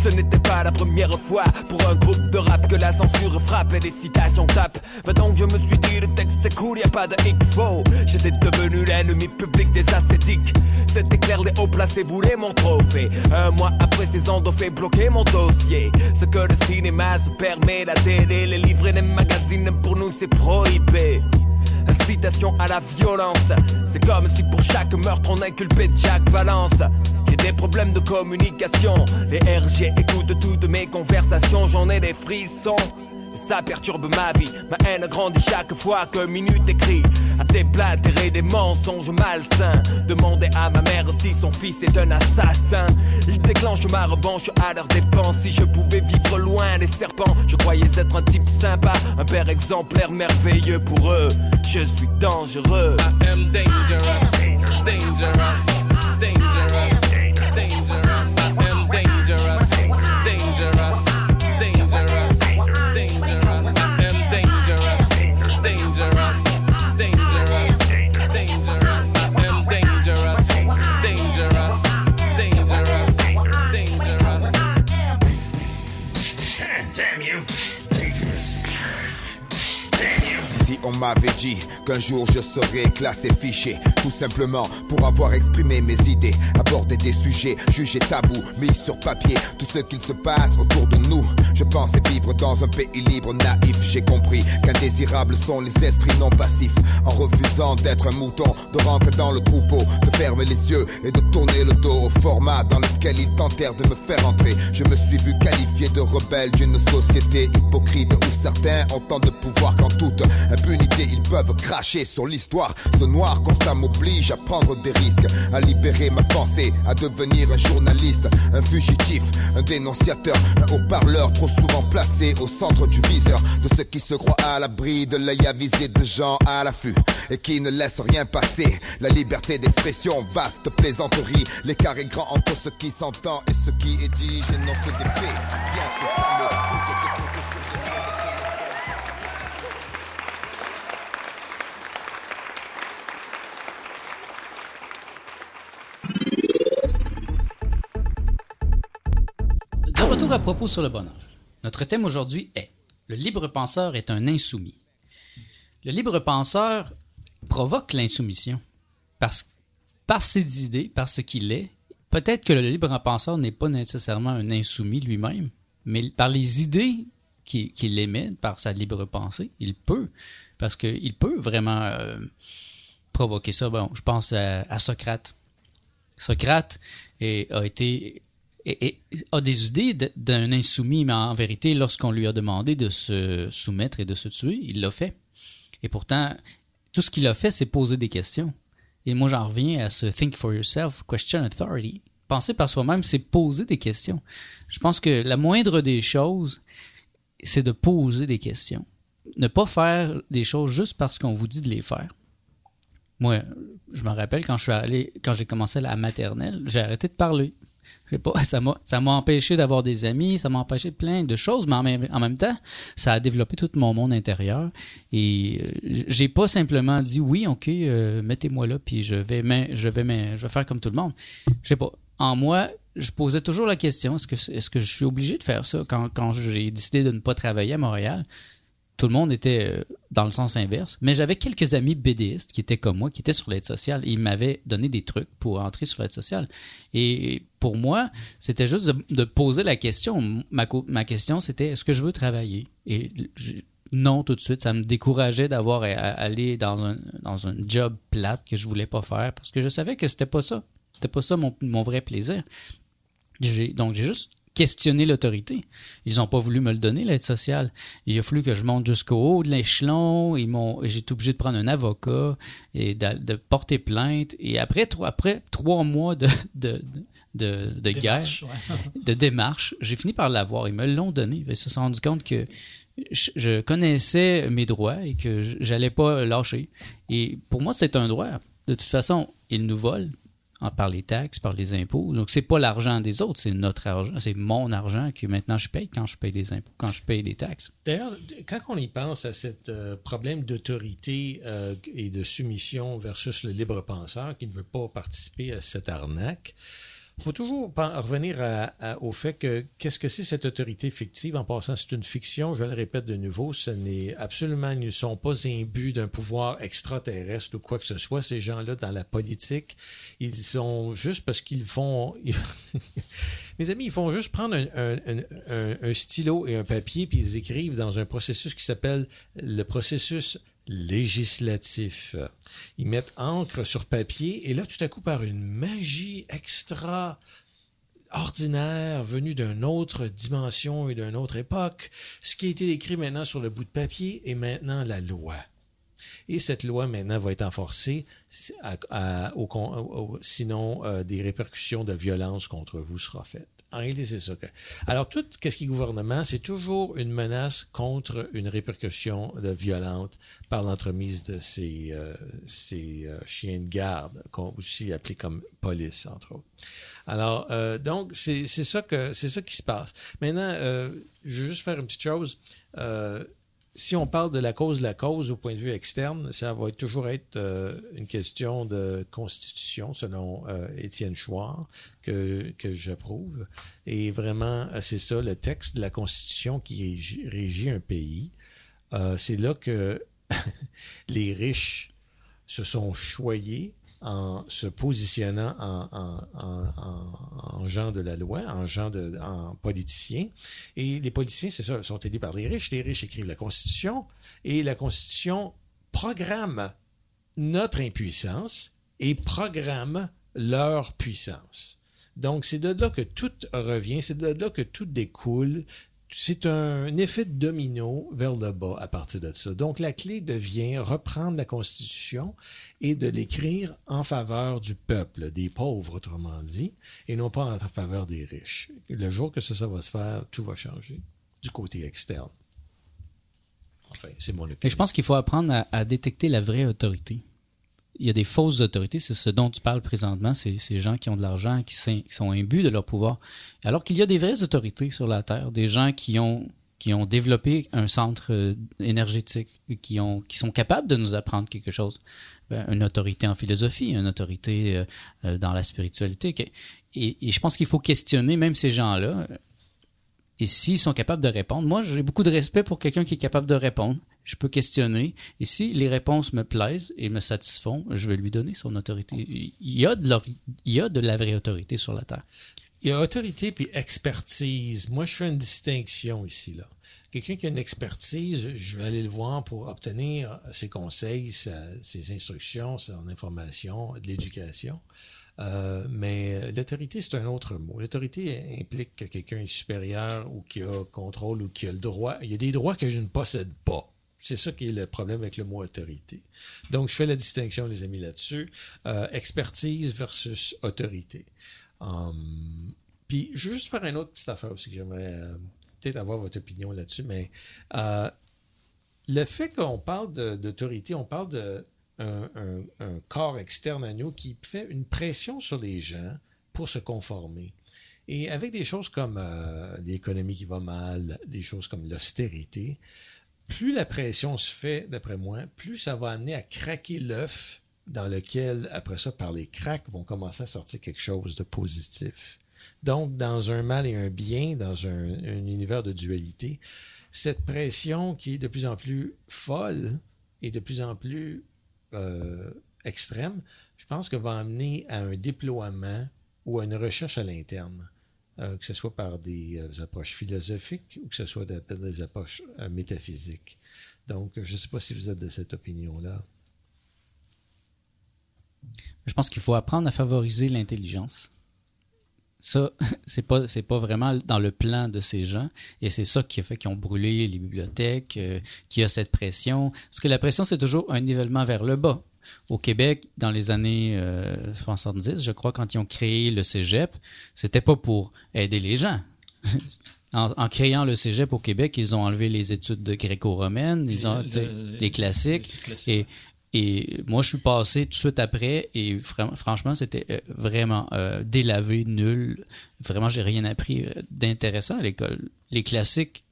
Ce n'était pas la première fois pour un groupe de rap que la censure frappe et les citations tapent. Va donc, je me suis dit, le texte est cool, y a pas de faux. J'étais devenu l'ennemi public des ascétiques. C'était clair, les hauts placés voulaient mon trophée. Un mois après, ces ondes ont bloquer mon dossier. Ce que le cinéma se permet, la télé, les livres et les magazines, pour nous c'est prohibé. Incitation à la violence. C'est comme si pour chaque meurtre on inculpait Jack Balance. Des problèmes de communication. Les RG écoutent toutes mes conversations, j'en ai des frissons. Ça perturbe ma vie, ma haine grandit chaque fois que minute écrit. À déblatérer des mensonges malsains. Demander à ma mère si son fils est un assassin. Il déclenche ma revanche à leur dépense Si je pouvais vivre loin des serpents Je croyais être un type sympa. Un père exemplaire merveilleux pour eux. Je suis dangereux. I am dangerous, dangerous, dangerous, on m'avait dit qu'un jour je serais classé fiché, tout simplement pour avoir exprimé mes idées, aborder des sujets jugés tabous, mis sur papier, tout ce qu'il se passe autour de nous. Je pensais vivre dans un pays libre, naïf. J'ai compris qu'indésirables sont les esprits non passifs. En refusant d'être un mouton, de rentrer dans le troupeau, de fermer les yeux et de tourner le dos au format dans lequel ils tentèrent de me faire entrer. Je me suis vu qualifié de rebelle d'une société hypocrite où certains ont tant de pouvoir qu'en toute impunité ils peuvent cracher sur l'histoire. Ce noir constat m'oblige à prendre des risques, à libérer ma pensée, à devenir un journaliste, un fugitif, un dénonciateur, un haut-parleur trop souvent placé au centre du viseur de ceux qui se croient à l'abri de l'œil avisé de gens à l'affût et qui ne laissent rien passer. La liberté d'expression, vaste plaisanterie, l'écart est grand entre ce qui s'entend et ce qui est dit. J'énonce des faits, bien que ça me à propos sur le bonheur. Notre thème aujourd'hui est Le libre penseur est un insoumis. Le libre penseur provoque l'insoumission parce, par ses idées, par ce qu'il est, peut-être que le libre penseur n'est pas nécessairement un insoumis lui-même, mais par les idées qu'il émet, par sa libre pensée, il peut. Parce qu'il peut vraiment euh, provoquer ça. Bon, je pense à, Socrate. Socrate a été et- a des idées d'un insoumis, mais en vérité, lorsqu'on lui a demandé de se soumettre et de se tuer, il l'a fait. Et pourtant, tout ce qu'il a fait, c'est poser des questions. Et moi, j'en reviens à ce think for yourself, question authority. Penser par soi-même, c'est poser des questions. Je pense que la moindre des choses, c'est de poser des questions. Ne pas faire des choses juste parce qu'on vous dit de les faire. Moi, je me rappelle quand je suis allé, quand j'ai commencé la maternelle, j'ai arrêté de parler. [laughs] Ça m'a, empêché d'avoir des amis, ça m'a empêché plein de choses, mais en même, temps, ça a développé tout mon monde intérieur. Et euh, j'ai pas simplement dit oui, ok, euh, mettez-moi là, puis je vais, mais je vais, je vais faire comme tout le monde. Je sais pas. En moi, je posais toujours la question est-ce que, est-ce que je suis obligé de faire ça? Quand j'ai décidé de ne pas travailler à Montréal? Tout le monde était euh, dans le sens inverse, mais j'avais quelques amis BDistes qui étaient comme moi, qui étaient sur l'aide sociale. Ils m'avaient donné des trucs pour entrer sur l'aide sociale. Et pour moi, c'était juste de, poser la question. Ma, question, c'était est-ce que je veux travailler? Et non, tout de suite, ça me décourageait d'avoir à, aller dans un, dans un job plate que je voulais pas faire parce que je savais que c'était pas ça. C'était pas ça mon, mon vrai plaisir. Donc, j'ai juste questionné l'autorité. Ils n'ont pas voulu me le donner, l'aide sociale. Il a fallu que je monte jusqu'au haut de l'échelon. Ils m'ont, j'ai été obligé de prendre un avocat et de, de porter plainte. Et après, trois- après trois mois de, de, de, de guerre, Démarche, ouais. de démarche, j'ai fini par l'avoir. Ils me l'ont donné. Ils se sont rendus compte que je, connaissais mes droits et que je- j'allais pas lâcher. Et pour moi, c'est un droit. De toute façon, ils nous volent en- par les taxes, par les impôts. Donc, c'est pas l'argent des autres, c'est notre argent, c'est mon argent que maintenant je paye quand je paye des impôts, quand je paye des taxes. D'ailleurs, quand on y pense à ce problème d'autorité euh, et de soumission versus le libre penseur qui ne veut pas participer à cette arnaque, il faut toujours revenir au fait que qu'est-ce que c'est cette autorité fictive? En passant, c'est une fiction, je le répète de nouveau, ce n'est absolument, ils ne sont pas imbus d'un pouvoir extraterrestre ou quoi que ce soit. Ces gens-là, dans la politique, ils sont juste parce qu'ils font... [laughs] Mes amis, ils font juste prendre un stylo et un papier, puis ils écrivent dans un processus qui s'appelle le processus législatif. Ils mettent encre sur papier, et là, tout à coup, par une magie extra ordinaire, venue d'une autre dimension et d'une autre époque, ce qui a été écrit maintenant sur le bout de papier est maintenant la loi. Et cette loi maintenant va être enforcée, sinon euh, des répercussions de violence contre vous sera faite. En réalité, c'est ça. Alors, tout ce qui est gouvernement, c'est toujours une menace contre une répercussion violente par l'entremise de ces, euh, euh, chiens de garde, qu'on aussi appelés comme police, entre autres. Alors, euh, donc, c'est ça, c'est ça qui se passe. Maintenant, je veux juste faire une petite chose. Si on parle de la cause de la cause au point de vue externe, ça va toujours être euh, une question de constitution, selon euh, Étienne Chouard, que, que j'approuve. Et vraiment, euh, c'est ça, le texte de la constitution qui régit, un pays. C'est là que [laughs] les riches se sont choyés en se positionnant en, en, en, en, en gens de la loi, en gens de, en politiciens. Et les politiciens, c'est ça, sont élus par les riches. Les riches écrivent la Constitution et la Constitution programme notre impuissance et programme leur puissance. Donc, c'est de là que tout revient, c'est de là que tout découle. C'est un effet de domino vers le bas à partir de ça. Donc, la clé devient reprendre la Constitution et de l'écrire en faveur du peuple, des pauvres, autrement dit, et non pas en faveur des riches. Le jour que ça, ça va se faire, tout va changer du côté externe. Enfin, c'est mon opinion. Et je pense qu'il faut apprendre à, à détecter la vraie autorité. Il y a des fausses autorités, c'est ce dont tu parles présentement, c'est ces gens qui ont de l'argent, qui, sont- imbus de leur pouvoir. Alors qu'il y a des vraies autorités sur la Terre, des gens qui ont qui ont développé un centre euh, énergétique, qui ont qui sont capables de nous apprendre quelque chose. Ben, une autorité en philosophie, une autorité euh, euh, dans la spiritualité. Et, et je pense qu'il faut questionner même ces gens-là. Et s'ils sont capables de répondre, moi j'ai beaucoup de respect pour quelqu'un qui est capable de répondre. Je peux questionner. Et si les réponses me plaisent et me satisfont, je vais lui donner son autorité. Il y a de, il y a de la vraie autorité sur la Terre. Il y a autorité puis expertise. Moi, je fais une distinction ici. là. Quelqu'un qui a une expertise, je vais aller le voir pour obtenir ses conseils, ses instructions, son information, de l'éducation. Euh, mais l'autorité, c'est un autre mot. L'autorité implique que quelqu'un est supérieur ou qui a contrôle ou qui a le droit. Il y a des droits que je ne possède pas. C'est ça qui est le problème avec le mot autorité. Donc, je fais la distinction, les amis, là-dessus. Euh, expertise versus autorité. Hum, puis, je veux juste faire une autre petite affaire aussi que j'aimerais euh, peut-être avoir votre opinion là-dessus, mais euh, le fait qu'on parle d'autorité, on parle de un, un- un corps externe à nous qui fait une pression sur les gens pour se conformer. Et avec des choses comme l'économie qui va mal, des choses comme l'austérité, plus la pression se fait, d'après moi, plus ça va amener à craquer l'œuf dans lequel, après ça, par les cracks, vont commencer à sortir quelque chose de positif. Donc, dans un mal et un bien, dans un, un univers de dualité, cette pression qui est de plus en plus folle et de plus en plus euh, extrême, je pense que va amener à un déploiement ou à une recherche à l'interne, euh, que ce soit par des euh, approches philosophiques ou que ce soit de- des approches euh, métaphysiques. Donc, je ne sais pas si vous êtes de cette opinion-là. Je pense qu'il faut apprendre à favoriser l'intelligence. Ça, [laughs] c'est pas c'est pas vraiment dans le plan de ces gens et c'est ça qui a fait qu'ils ont brûlé les bibliothèques, qui a cette pression. Parce que la pression c'est toujours un nivellement vers le bas. Au Québec, dans les années euh, 70, je crois, quand ils ont créé le Cégep, c'était pas pour aider les gens. [laughs] En, en créant le Cégep au Québec, ils ont enlevé les études de gréco-romaines, ils ont, Le- les classiques. Et, et moi, je suis passé tout de suite après et fran- franchement, c'était euh, vraiment euh, délavé, nul. Vraiment, j'ai rien appris euh, d'intéressant à l'école. Les classiques,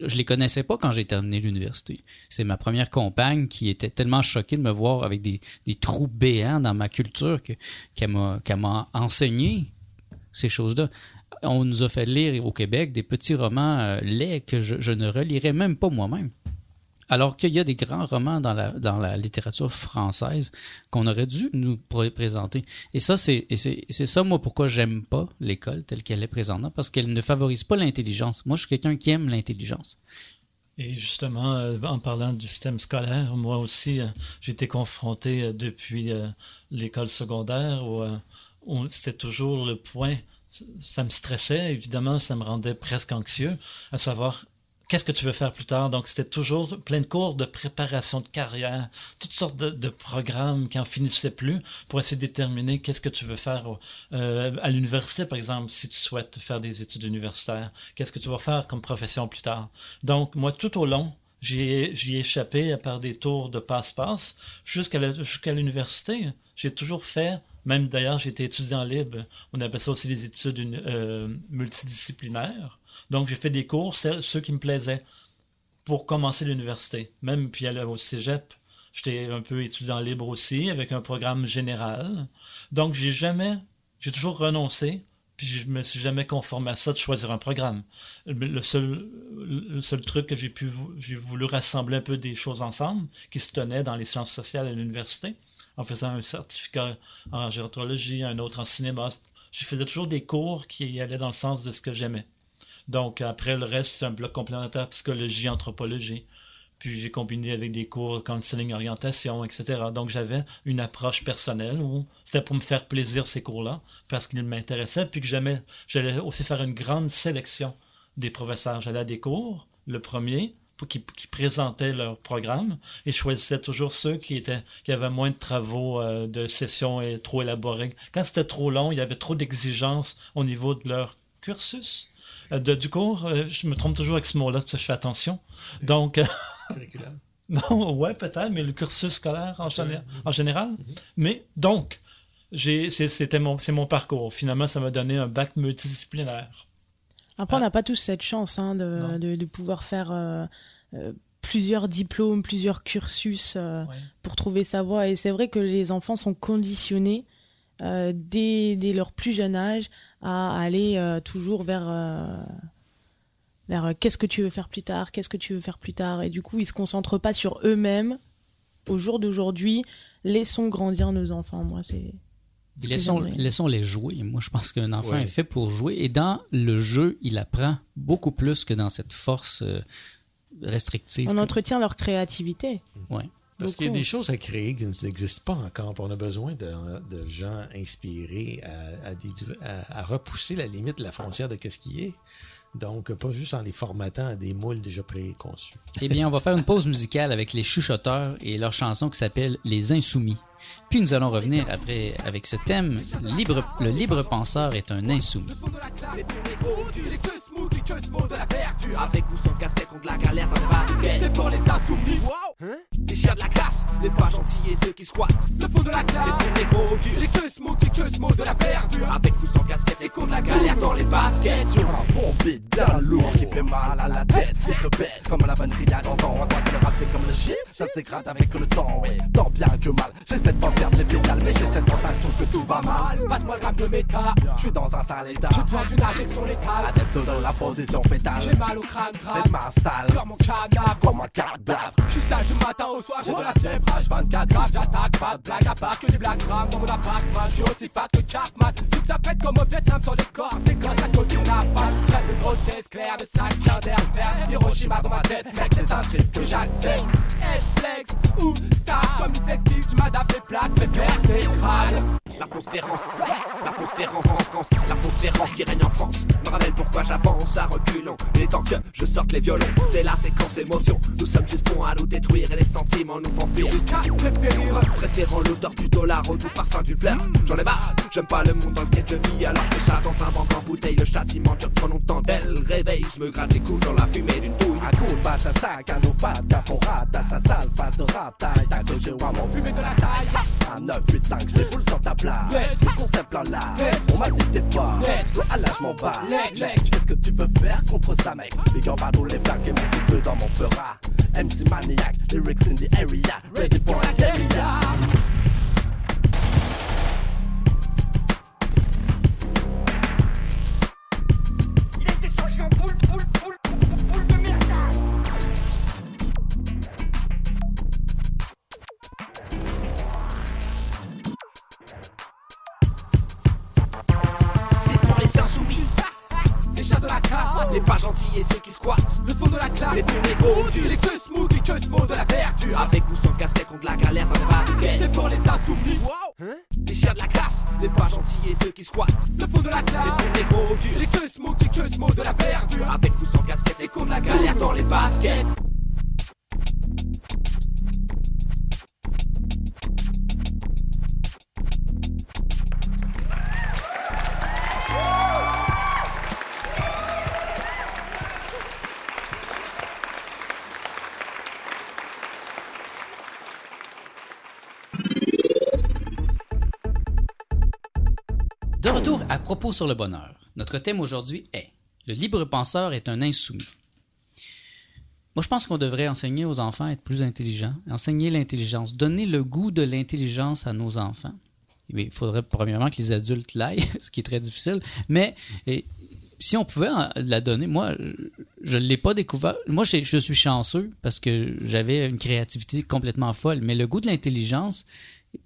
je les connaissais pas quand j'ai terminé l'université. C'est ma première compagne qui était tellement choquée de me voir avec des, trous béants dans ma culture que- qu'elle m'a enseigné ces choses-là. On nous a fait lire au Québec des petits romans euh, laids que je ne relirais même pas moi-même. Alors qu'il y a des grands romans dans la, dans la littérature française qu'on aurait dû nous pr- présenter. Et ça, c'est, c'est, ça, moi, pourquoi j'aime pas l'école telle qu'elle est présentement, parce qu'elle ne favorise pas l'intelligence. Moi, je suis quelqu'un qui aime l'intelligence. Et justement, euh, en parlant du système scolaire, moi aussi, euh, j'ai été confronté euh, depuis l'école secondaire où, où c'était toujours le point. Ça me stressait, évidemment, ça me rendait presque anxieux, à savoir qu'est-ce que tu veux faire plus tard? Donc, c'était toujours plein de cours de préparation de carrière, toutes sortes de, programmes qui en finissaient plus pour essayer de déterminer qu'est-ce que tu veux faire euh, à l'université, par exemple, si tu souhaites faire des études universitaires. Qu'est-ce que tu vas faire comme profession plus tard? Donc, moi, tout au long, j'y ai, échappé par des tours de passe-passe jusqu'à l'université. J'ai toujours fait, même d'ailleurs, été étudiant libre. On appelle ça aussi les études euh, multidisciplinaires. Donc, j'ai fait des cours, ceux qui me plaisaient, pour commencer l'université. Même puis aller au cégep, j'étais un peu étudiant libre aussi, avec un programme général. Donc, j'ai jamais, j'ai toujours renoncé puis je me suis jamais conformé à ça de choisir un programme. Le seul, le seul truc que j'ai pu, j'ai voulu rassembler un peu des choses ensemble qui se tenaient dans les sciences sociales à l'université, en faisant un certificat en gérontologie, un autre en cinéma. Je faisais toujours des cours qui allaient dans le sens de ce que j'aimais. Donc après le reste, c'est un bloc complémentaire psychologie, anthropologie. Puis j'ai combiné avec des cours counseling, orientation, etc. Donc j'avais une approche personnelle où c'était pour me faire plaisir ces cours-là, parce qu'ils m'intéressaient, puis que j'aimais, j'allais aussi faire une grande sélection des professeurs. J'allais à des cours, le premier, qui, qui présentaient leur programme, et je choisissais toujours ceux qui étaient qui avaient moins de travaux euh, de sessions et trop élaborés. Quand c'était trop long, il y avait trop d'exigences au niveau de leur cursus. Euh, de- du cours, euh, je me trompe toujours avec ce mot-là, parce que je fais attention. Donc, Curriculum. [laughs] non, ouais, peut-être, mais le cursus scolaire en, géné- en général. Mais donc, c'était mon, c'est mon parcours. Finalement, ça m'a donné un bac multidisciplinaire. Après, on Ah. n'a pas tous cette chance hein, de, Non. de, de pouvoir faire euh, euh, plusieurs diplômes, plusieurs cursus euh, Ouais. pour trouver sa voie. Et c'est vrai que les enfants sont conditionnés dès, dès leur plus jeune âge à aller toujours vers, vers qu'est-ce que tu veux faire plus tard, qu'est-ce que tu veux faire plus tard. Et du coup, ils se concentrent pas sur eux-mêmes au jour d'aujourd'hui. Laissons grandir nos enfants. Moi, c'est. Laissons, les jouer. Moi, je pense qu'un enfant Ouais. est fait pour jouer. Et dans le jeu, il apprend beaucoup plus que dans cette force euh, restrictive. On que- entretient leur créativité. Ouais. Parce qu'il y a des choses à créer qui n'existent pas encore. On a besoin de, de gens inspirés à, à, des- à- à repousser la limite de la frontière de ce qui est. Donc, pas juste en les formatant à des moules déjà préconçus. Eh bien, on va faire une pause musicale avec les chuchoteurs et leur chanson qui s'appelle Les Insoumis. Puis nous allons revenir après avec ce thème libre, Le libre penseur est un insoumis. C'est pour les gros durs, les de la la dans chiens de la casse, les pas gentils et ceux qui squattent. Le fond de la classe. C'est pour les gros durs, les que smooth, les que smooth de la verdure. Avec ou sans casquette et contre la galère dans les baskets. Sur un bon bien lourd qui fait mal à la tête Être bête comme la bonne brigade d'antan À le rap c'est comme le shit Ça se dégrade avec le temps. Tant bien que mal J'essaie de pas perdre les pédales Mais j'ai cette sensation que tout va mal Passe-moi le gramme de méta. Je suis dans un sale état J'ai besoin d'une injection létale. Adepte de la position fétale J'ai mal au crâne grave. Faites m'installe Sur mon canapé. comme un cadavre Je suis sale du matin au soir, j'ai de la fièvre. H24 grave, j'attaque, pas de blague à part que des blagues graves dans mon appart, man. Je suis aussi fat que. Vu que ça pète comme au Vietnam sur les corps, des gosses à côté de la face. Plein de grossesses claires, de sacs plein d'air. Hiroshima dans ma tête, mec, c'est un trip que j'accepte. Flex ou star, comme effectif, tu m'as les plaques, verres, c'est. La conspérance, la conspérance en France, la conspérance qui règne en France. Me rappelle pourquoi j'avance à reculons. Il est temps que je sorte les violons. C'est la séquence émotion. Nous sommes juste bons à nous détruire et les sentiments nous font fuir. Jusqu'à. Préférant l'odeur du dollar au doux parfum du fleur. J'en ai marre, j'aime pas le monde dans lequel je vis. Alors je me chatte dans un banque en bouteille. Le châtiment dure trop longtemps d'elle. Réveil, je me gratte les coups dans la fumée d'une douille. À coup de batata, canofat, caporate, ta sale face de rap, taille, ta gauche, à mon Fumer de la taille. Un 9, 8, 5, je déboule sur ta. Le concept là là, on m'a dit que t'es pas. À là, je m'en bats. Qu'est-ce que tu veux faire contre ça, mec? À tous les blagues et mes peu dans mon peura. MC Maniac, lyrics in the area, ready for guérilla. Le bonheur. Notre thème aujourd'hui est Le libre penseur est un insoumis. Moi, je pense qu'on devrait enseigner aux enfants à être plus intelligents, enseigner l'intelligence, donner le goût de l'intelligence à nos enfants. Eh il faudrait premièrement que les adultes l'aillent, [laughs] ce qui est très difficile, mais eh, si on pouvait la donner, moi, je ne l'ai pas découvert. Moi, je, je suis chanceux parce que j'avais une créativité complètement folle, mais le goût de l'intelligence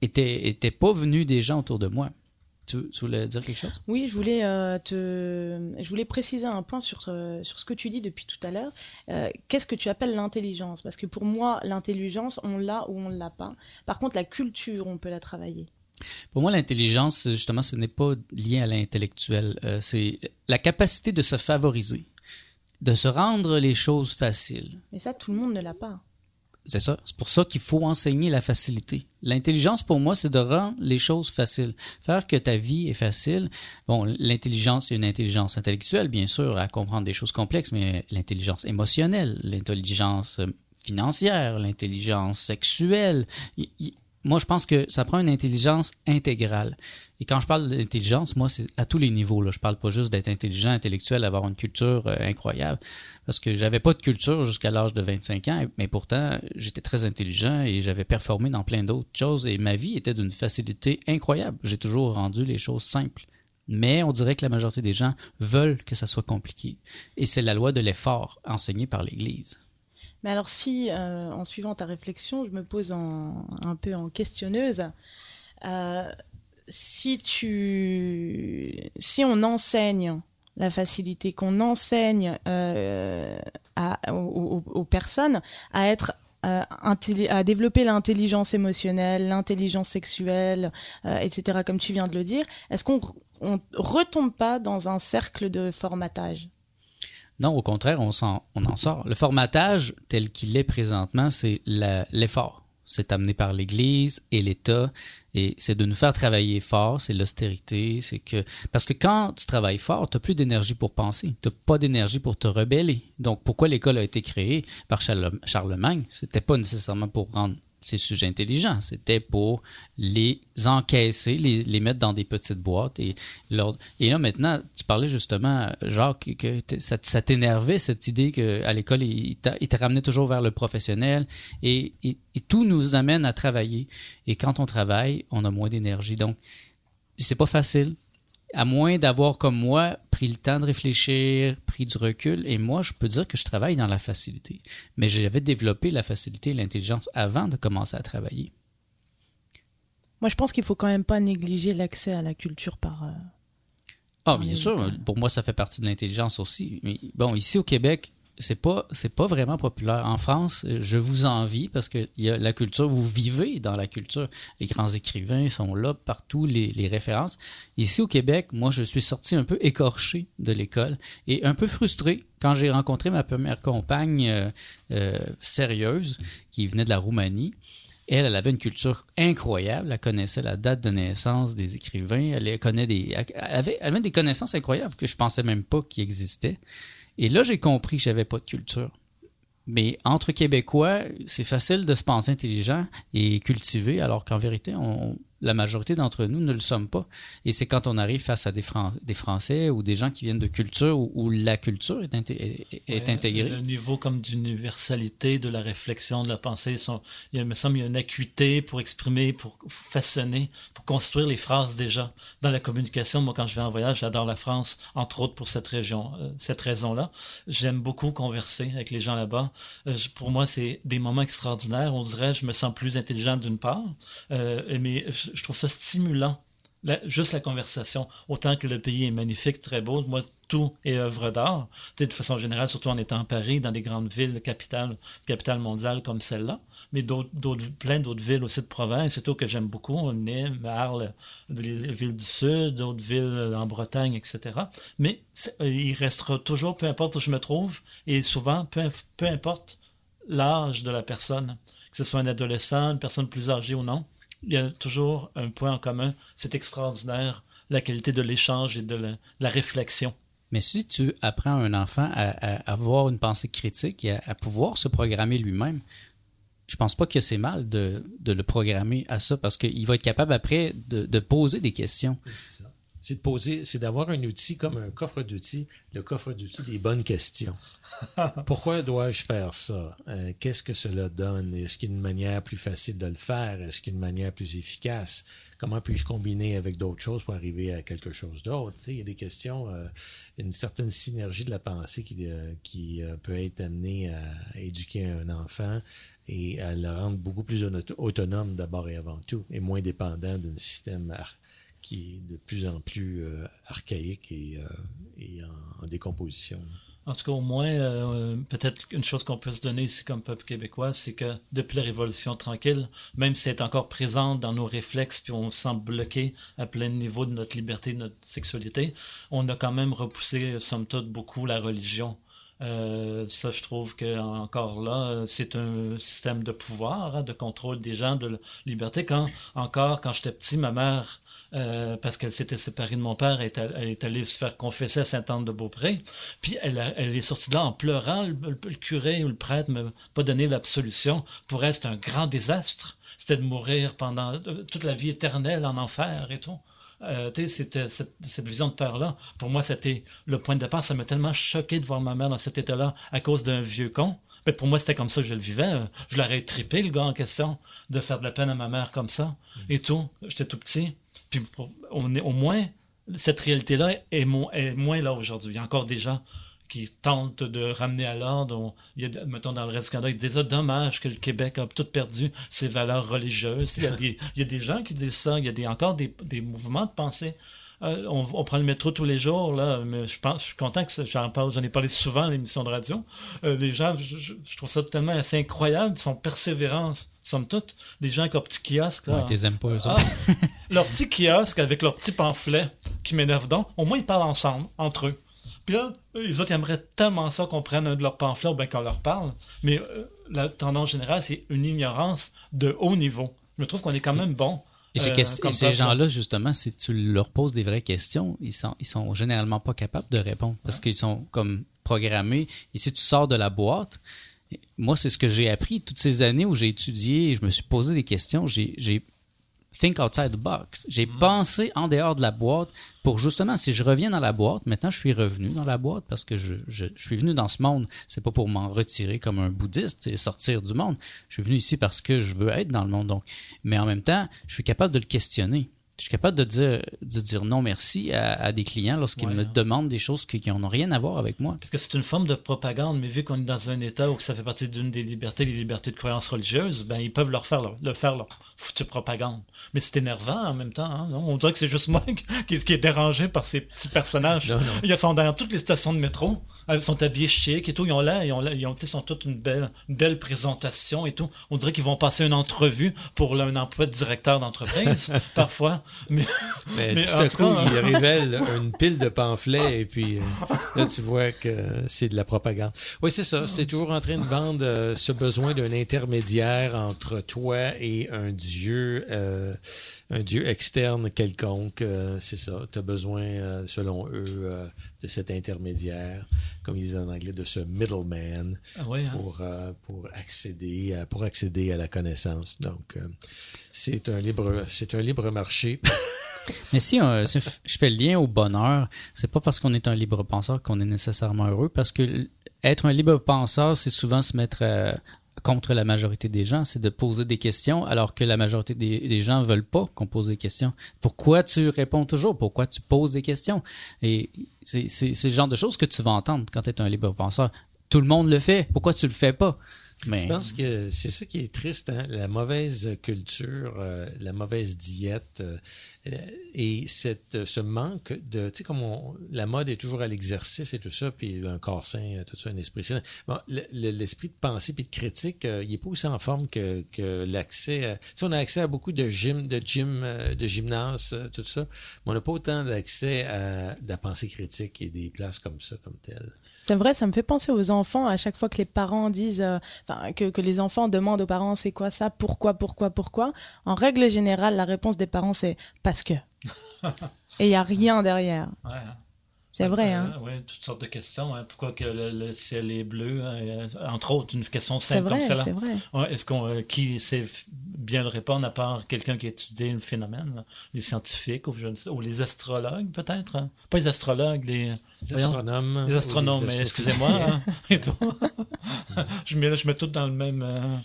était, était pas venu des gens autour de moi. Tu, tu voulais dire quelque chose? Oui, je voulais euh, te, je voulais préciser un point sur euh, sur ce que tu dis depuis tout à l'heure. Euh, Qu'est-ce que tu appelles l'intelligence? Parce que pour moi, l'intelligence, on l'a ou on l'a pas. Par contre, la culture, on peut la travailler. Pour moi, l'intelligence, justement, ce n'est pas lié à l'intellectuel. Euh, c'est la capacité de se favoriser, de se rendre les choses faciles. Mais ça, tout le monde ne l'a pas. C'est ça. C'est pour ça qu'il faut enseigner la facilité. L'intelligence, pour moi, c'est de rendre les choses faciles. Faire que ta vie est facile. Bon, l'intelligence, c'est une intelligence intellectuelle, bien sûr, à comprendre des choses complexes, mais l'intelligence émotionnelle, l'intelligence euh, financière, l'intelligence sexuelle. Moi, je pense que ça prend une intelligence intégrale. Et quand je parle d'intelligence, moi, c'est à tous les niveaux. Là. Je parle pas juste d'être intelligent, intellectuel, d'avoir une culture euh, incroyable. Parce que j'avais pas de culture jusqu'à l'âge de 25 ans, mais pourtant, j'étais très intelligent et j'avais performé dans plein d'autres choses. Et ma vie était d'une facilité incroyable. J'ai toujours rendu les choses simples Mais on dirait que la majorité des gens veulent que ça soit compliqué. Et c'est la loi de l'effort enseignée par l'Église. Mais alors si, euh, en suivant ta réflexion, je me pose en- un peu en questionneuse, euh, si tu, on enseigne la facilité, qu'on enseigne euh, à- aux, personnes à être à développer l'intelligence émotionnelle, l'intelligence sexuelle, etc., comme tu viens de le dire, est-ce qu'on on retombe pas dans un cercle de formatage? Non, au contraire, on, en sort. Le formatage tel qu'il est présentement, c'est l'effort. C'est amené par l'Église et l'État, et c'est de nous faire travailler fort, c'est l'austérité, c'est que... Parce que quand tu travailles fort, tu plus d'énergie pour penser, tu pas d'énergie pour te rebeller. Donc, pourquoi l'école a été créée par Charle- Charlemagne? C'était pas nécessairement pour rendre ces sujets intelligents, c'était pour les encaisser, les, mettre dans des petites boîtes. Et, et là, maintenant, tu parlais justement, Jacques, que ça, t'énervait, cette idée qu'à l'école, il il te ramenait toujours vers le professionnel. Et- et tout nous amène à travailler. Et quand on travaille, on a moins d'énergie. Donc, c'est pas facile. À moins d'avoir, comme moi, pris le temps de réfléchir, pris du recul. Et moi, je peux dire que je travaille dans la facilité. Mais j'avais développé la facilité et l'intelligence avant de commencer à travailler. Moi, je pense qu'il faut quand même pas négliger l'accès à la culture par. euh, Ah, bien les sûr. Pour moi, ça fait partie de l'intelligence aussi. Mais bon, ici au Québec, c'est pas c'est pas vraiment populaire. En France, je vous envie parce que y la culture. Vous vivez dans la culture. Les grands écrivains sont là partout, les, références. Ici au Québec, moi, je suis sorti un peu écorché de l'école et un peu frustré quand j'ai rencontré ma première compagne euh, euh, sérieuse qui venait de la Roumanie. Elle, elle avait une culture incroyable. Elle connaissait la date de naissance des écrivains. Elle connaît des, elle avait, elle avait des connaissances incroyables que je pensais même pas qu'ils existaient. Et là, j'ai compris que j'avais pas de culture. Mais entre Québécois, c'est facile de se penser intelligent et cultivé, alors qu'en vérité, on, la majorité d'entre nous ne le sommes pas. Et c'est quand on arrive face à des, Fran- des Français ou des gens qui viennent de culture où, où la culture est, inté- est- est Ouais, intégrée. Le niveau comme d'universalité de la réflexion, de la pensée, sont, il, il me semble qu'il y a une acuité pour exprimer, pour façonner, pour construire les phrases déjà. Dans la communication, moi, quand je vais en voyage, j'adore la France, entre autres pour cette région, euh, cette raison-là. J'aime beaucoup converser avec les gens là-bas. Euh, pour moi, c'est des moments extraordinaires. On dirait, je me sens plus intelligent d'une part, euh, mais je, je trouve ça stimulant. La- juste la conversation, autant que le pays est magnifique, très beau, moi, tout est œuvre d'art. De façon générale, surtout en étant à Paris, dans des grandes villes, capitales, capitales mondiales comme celle-là, mais d'autres, plein d'autres villes aussi de province, surtout que j'aime beaucoup, Nîmes, Arles, les villes du Sud, d'autres villes en Bretagne, etc. Mais euh, il restera toujours, peu importe où je me trouve, et souvent, peu importe l'âge de la personne, que ce soit un adolescent, une personne plus âgée ou non, il y a toujours un point en commun, c'est extraordinaire, la qualité de l'échange et de la, de la réflexion. Mais si tu apprends un enfant à, à avoir une pensée critique et à, à pouvoir se programmer lui-même, je pense pas que c'est mal de, de le programmer à ça parce qu'il va être capable après de, de poser des questions. C'est ça. C'est de poser, c'est d'avoir un outil comme un coffre d'outils, le coffre d'outils des bonnes questions. [laughs] Pourquoi dois-je faire ça? Euh, Qu'est-ce que cela donne? Est-ce qu'il y a une manière plus facile de le faire? Est-ce qu'il y a une manière plus efficace? Comment puis-je combiner avec d'autres choses pour arriver à quelque chose d'autre? Il y a des questions, euh, une certaine synergie de la pensée qui, euh, qui peut être amenée à éduquer un enfant et à le rendre beaucoup plus auto- autonome d'abord et avant tout, et moins dépendant d'un système qui est de plus en plus euh, archaïque et, euh, en décomposition. En tout cas, au moins, euh, peut-être une chose qu'on peut se donner ici comme peuple québécois, c'est que depuis la Révolution tranquille, même si elle est encore présente dans nos réflexes, puis on se sent bloqué à plein niveau de notre liberté, de notre sexualité, on a quand même repoussé, somme toute, beaucoup la religion. Euh, ça, je trouve que encore là, c'est un système de pouvoir, hein, de contrôle des gens, de liberté. Quand encore, quand j'étais petit, ma mère euh, parce qu'elle s'était séparée de mon père, elle est, all- elle est allée se faire confesser à Sainte-Anne-de-Beaupré. Puis elle, est sortie de là en pleurant. Le, curé ou le prêtre m'a pas donné l'absolution. Pour elle, c'était un grand désastre. C'était de mourir pendant euh, toute la vie éternelle en enfer et tout. Euh, c'était cette, cette vision de père-là. Pour moi, c'était le point de départ. Ça m'a tellement choqué de voir ma mère dans cet état-là à cause d'un vieux con. Ben, pour moi, c'était comme ça que je le vivais. Euh, Je l'aurais trippé, le gars en question, de faire de la peine à ma mère comme ça. Et tout. J'étais tout petit. Puis on est, au moins, cette réalité-là est, mo- est moins là aujourd'hui. Il y a encore des gens qui tentent de ramener à l'ordre. Il y a, mettons, dans le reste du Canada, ils disent ah, dommage que le Québec a tout perdu ses valeurs religieuses. Il y a des, il y a des gens qui disent ça. Il y a des, encore des, des mouvements de pensée. Euh, on, on prend le métro tous les jours, là, mais je pense, je suis content que ça- j'en parle, j'en ai parlé souvent à l'émission de radio. Euh, les gens, je, trouve ça tellement assez incroyable, son persévérance, somme toute. Les gens avec leur petit kiosque, là. Ouais, t'es aimes pas, eux Ah, leur petit kiosque avec leur petit pamphlet qui m'énerve donc, au moins ils parlent ensemble, entre eux. Puis là, les autres ils aimeraient tellement ça qu'on prenne un de leurs pamphlets ou bien qu'on leur parle. Mais euh, la tendance générale, c'est une ignorance de haut niveau. Je trouve qu'on est quand même bon. Et, ces euh, ces gens-là, justement, si tu leur poses des vraies questions, ils sont, ils sont généralement pas capables de répondre parce qu'ils sont comme programmés. Et si tu sors de la boîte, moi, c'est ce que j'ai appris toutes ces années où j'ai étudié et je me suis posé des questions. J'ai think outside the box. J'ai pensé en dehors de la boîte pour justement, si je reviens dans la boîte, maintenant je suis revenu dans la boîte parce que je, je, je suis venu dans ce monde. C'est pas pour m'en retirer comme un bouddhiste et sortir du monde. Je suis venu ici parce que je veux être dans le monde. Donc, mais en même temps, je suis capable de le questionner. Je suis capable de dire, de dire non merci à, à des clients lorsqu'ils Ouais. me demandent des choses qui n'ont rien à voir avec moi. Parce que c'est une forme de propagande, mais vu qu'on est dans un État où ça fait partie d'une des libertés, les libertés de croyance religieuse, ben ils peuvent leur faire leur, le faire leur foutue propagande. Mais c'est énervant en même temps. hein? On dirait que c'est juste moi [laughs] qui, qui est dérangé par ces petits personnages. Non, non. Ils sont dans toutes les stations de métro. Ils sont habillés chic et tout. Ils ont là, ils ont là, ils ont, ils ont toute une belle, une belle présentation et tout. On dirait qu'ils vont passer une entrevue pour un emploi de directeur d'entreprise, [laughs] parfois. Mais, Mais, mais tout à coup, cas, il révèle une pile de pamphlets et puis euh, là, tu vois que c'est de la propagande. Oui, c'est ça. C'est toujours en train de vendre euh, ce besoin d'un intermédiaire entre toi et un dieu, euh, un dieu externe quelconque. C'est ça. Tu as besoin, selon eux, de cet intermédiaire, comme ils disent en anglais, de ce middleman Ah hein? pour, euh, pour, accéder, à- pour accéder à la connaissance. Donc, euh, c'est un libre, c'est un libre marché. [laughs] Mais si, euh, je fais le lien au bonheur, c'est pas parce qu'on est un libre penseur qu'on est nécessairement heureux, parce que être un libre penseur, c'est souvent se mettre euh, contre la majorité des gens, c'est de poser des questions, alors que la majorité des, gens veulent pas qu'on pose des questions. Pourquoi tu réponds toujours? Pourquoi tu poses des questions? Et c'est le genre de choses que tu vas entendre quand tu es un libre penseur. Tout le monde le fait. Pourquoi tu le fais pas? Je pense que c'est ça qui est triste, hein? la mauvaise culture, euh, la mauvaise diète euh, et cette, ce manque de, tu sais, comme la mode est toujours à l'exercice et tout ça, puis un corps sain, tout ça, un esprit sain. L'esprit de pensée puis de critique, euh, il est pas aussi en forme que, que l'accès. Tu sais, on a accès à beaucoup de gym, de gym, euh, de gymnase, euh, tout ça, mais on n'a pas autant d'accès à la pensée critique et des places comme ça, comme telles. C'est vrai, ça me fait penser aux enfants à chaque fois que les parents disent, euh, que, que les enfants demandent aux parents c'est quoi ça, pourquoi, pourquoi, pourquoi? En règle générale, la réponse des parents c'est parce que. [laughs] Et il y a rien derrière. Ouais, hein. C'est vrai, Euh, hein. ouais, toutes sortes de questions. hein. Pourquoi que le, le ciel est bleu hein, euh, Entre autres, une question C'est simple vrai, comme celle-là. c'est vrai. Ouais, Est-ce qu'on euh, qui sait bien le répondre à part quelqu'un qui a étudié le phénomène, là? les scientifiques ou, je ne sais- ou les astrologues peut-être hein? Pas les astrologues, les, Les astronomes. les astronomes. les mais Excusez-moi. hein, [laughs] et tout. [laughs] je mets je mets tout dans le même. euh,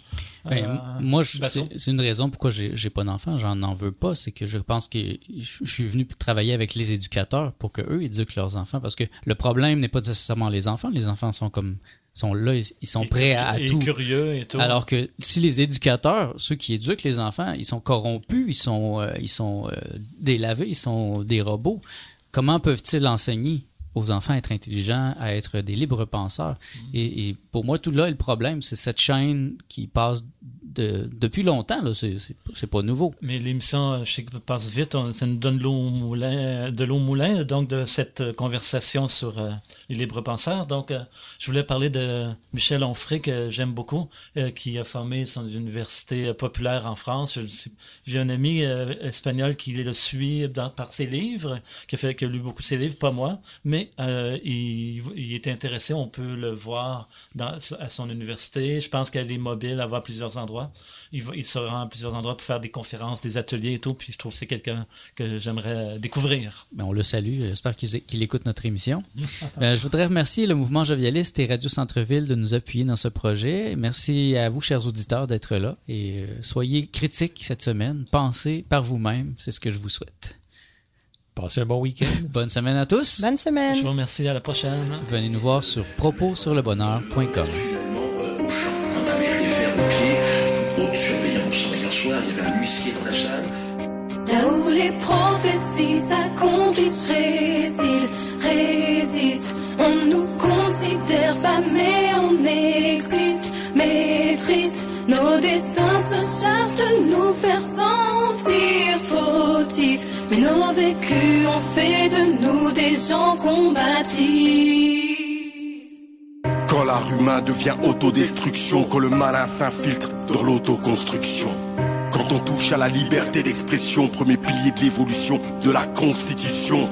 Ben, euh, moi, c'est une raison pourquoi j'ai pas d'enfants. J'en en veux pas. C'est que je pense que je suis venu travailler avec les éducateurs pour que eux éduquent leurs enfants. Parce que le problème n'est pas nécessairement les enfants. Les enfants sont comme sont là, ils sont prêts à, à et tout. curieux et tout. Alors que si les éducateurs, ceux qui éduquent les enfants, ils sont corrompus, ils sont euh, ils sont euh, délavés, ils sont des robots. Comment peuvent-ils enseigner? Aux enfants à être intelligents, à être des libres penseurs et, et pour moi, tout là, le problème, c'est cette chaîne qui passe de, depuis longtemps. Là, c'est pas nouveau. Mais l'émission, je sais qu'elle passe vite, on- ça nous donne l'eau au moulin, de l'eau au moulin, donc de cette conversation sur euh, les libres penseurs. Donc, euh, je voulais parler de Michel Onfray, que j'aime beaucoup, euh, qui a formé son université populaire en France. J'ai un ami euh, espagnol qui le suit dans- par ses livres, qui a, fait, qui a lu beaucoup de ses livres, pas moi, mais il, il est intéressé, on peut le voir dans, à son université. Je pense qu'elle est mobile, elle va à plusieurs endroits. Il, va- il se rend à plusieurs endroits pour faire des conférences, des ateliers et tout. Puis je trouve que c'est quelqu'un que j'aimerais découvrir. Ben, on le salue. J'espère qu'il qu'il écoute notre émission. [laughs] Ben, je voudrais remercier le mouvement Jovialiste et Radio Centre-Ville de nous appuyer dans ce projet. Merci à vous, chers auditeurs, d'être là. Et euh, soyez critiques cette semaine. Pensez par vous-même. C'est ce que je vous souhaite. Passez un bon week-end. [laughs] Bonne semaine à tous. Bonne semaine. Je vous remercie. À la prochaine. Venez nous voir sur proposurlebonheur.com. Finalement, euh, Quand l'art humain devient autodestruction, quand le malin s'infiltre dans l'autoconstruction. Quand on touche à la liberté d'expression, premier pilier de l'évolution de la Constitution.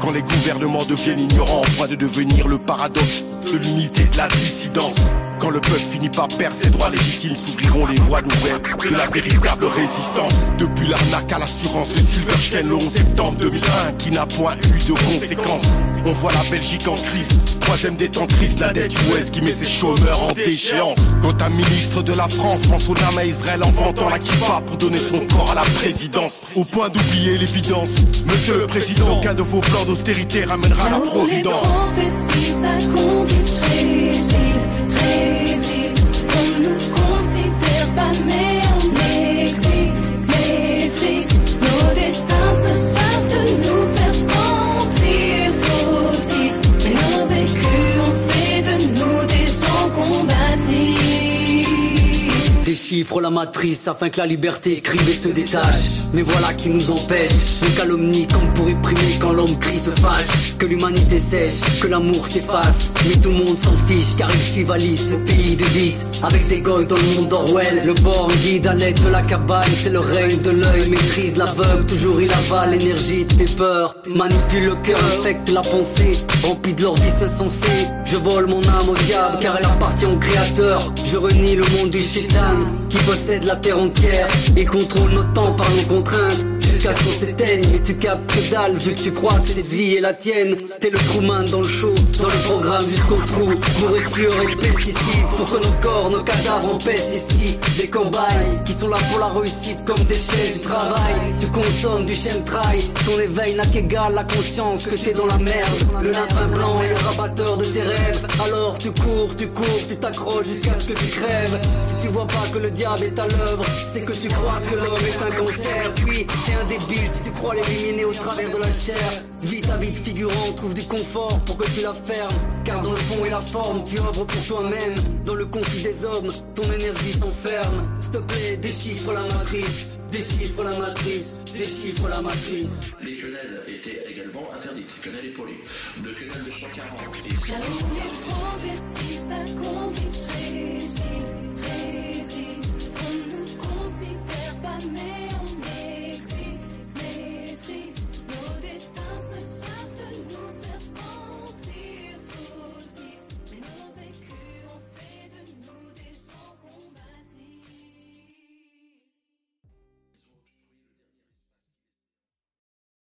Quand les gouvernements deviennent ignorants, au point de devenir le paradoxe de l'unité de la dissidence. Quand le peuple finit par perdre ses droits légitimes, s'ouvriront les voies nouvelles de la véritable résistance. Depuis l'arnaque à l'assurance de Silverstein le 11 septembre 2001, qui n'a point eu de conséquences. On voit la Belgique en crise, troisième détentrice, la dette US qui met ses chômeurs en déchéance. Quand un ministre de la France prend son âme à Israël en vantant la kippa pour donner son corps à la présidence. Au point d'oublier l'évidence, monsieur le président, aucun de vos plans d'austérité ramènera la providence. Des gens combatifs. Déchiffre la matrice afin que la liberté écrive et se détache. Mais voilà qui nous empêche. On calomnie comme pour réprimer quand l'homme crie se fâche. Que l'humanité sèche, que l'amour s'efface. Mais tout le monde s'en fiche car ils suivent Alice, le pays de vice. Avec des goys dans le monde d'Orwell. Le bord guide à l'aide de la cabane. C'est le règne de l'œil, maîtrise l'aveugle. Toujours il avale l'énergie de tes peurs. Manipule le cœur, infecte la pensée. Rempli de leur vice insensé. Je vole mon âme au diable car elle appartient au créateur. Je renie le monde du chétan qui possède la terre entière et contrôle notre temps par nos come. Mais tu captes que dalle vu que tu crois que cette vie est la tienne. T'es le Truman dans le show, dans le programme jusqu'au trou. Bourré de fluor et de pesticides pour que nos corps, nos cadavres empestent ici. Des cobayes qui sont là pour la réussite comme déchets du travail. Tu consommes du chemtrail, ton éveil n'a qu'égal la conscience que t'es dans la merde. Le lapin blanc est le rabatteur de tes rêves. Alors tu cours, tu cours, tu t'accroches jusqu'à ce que tu crèves. Si tu vois pas que le diable est à l'œuvre, c'est que tu crois que l'homme est un cancer. Puis t'es un débile si tu crois l'éliminer au travers de la chair. Vite à vite figurant, trouve du confort pour que tu la fermes. Car dans le fond et la forme, tu œuvres pour toi-même. Dans le conflit des hommes, ton énergie s'enferme. S'il te plaît, déchiffre la matrice. Déchiffre la matrice, déchiffre la matrice. Les quenelles étaient également interdites, quenelles épaulées. Le quenelle de 140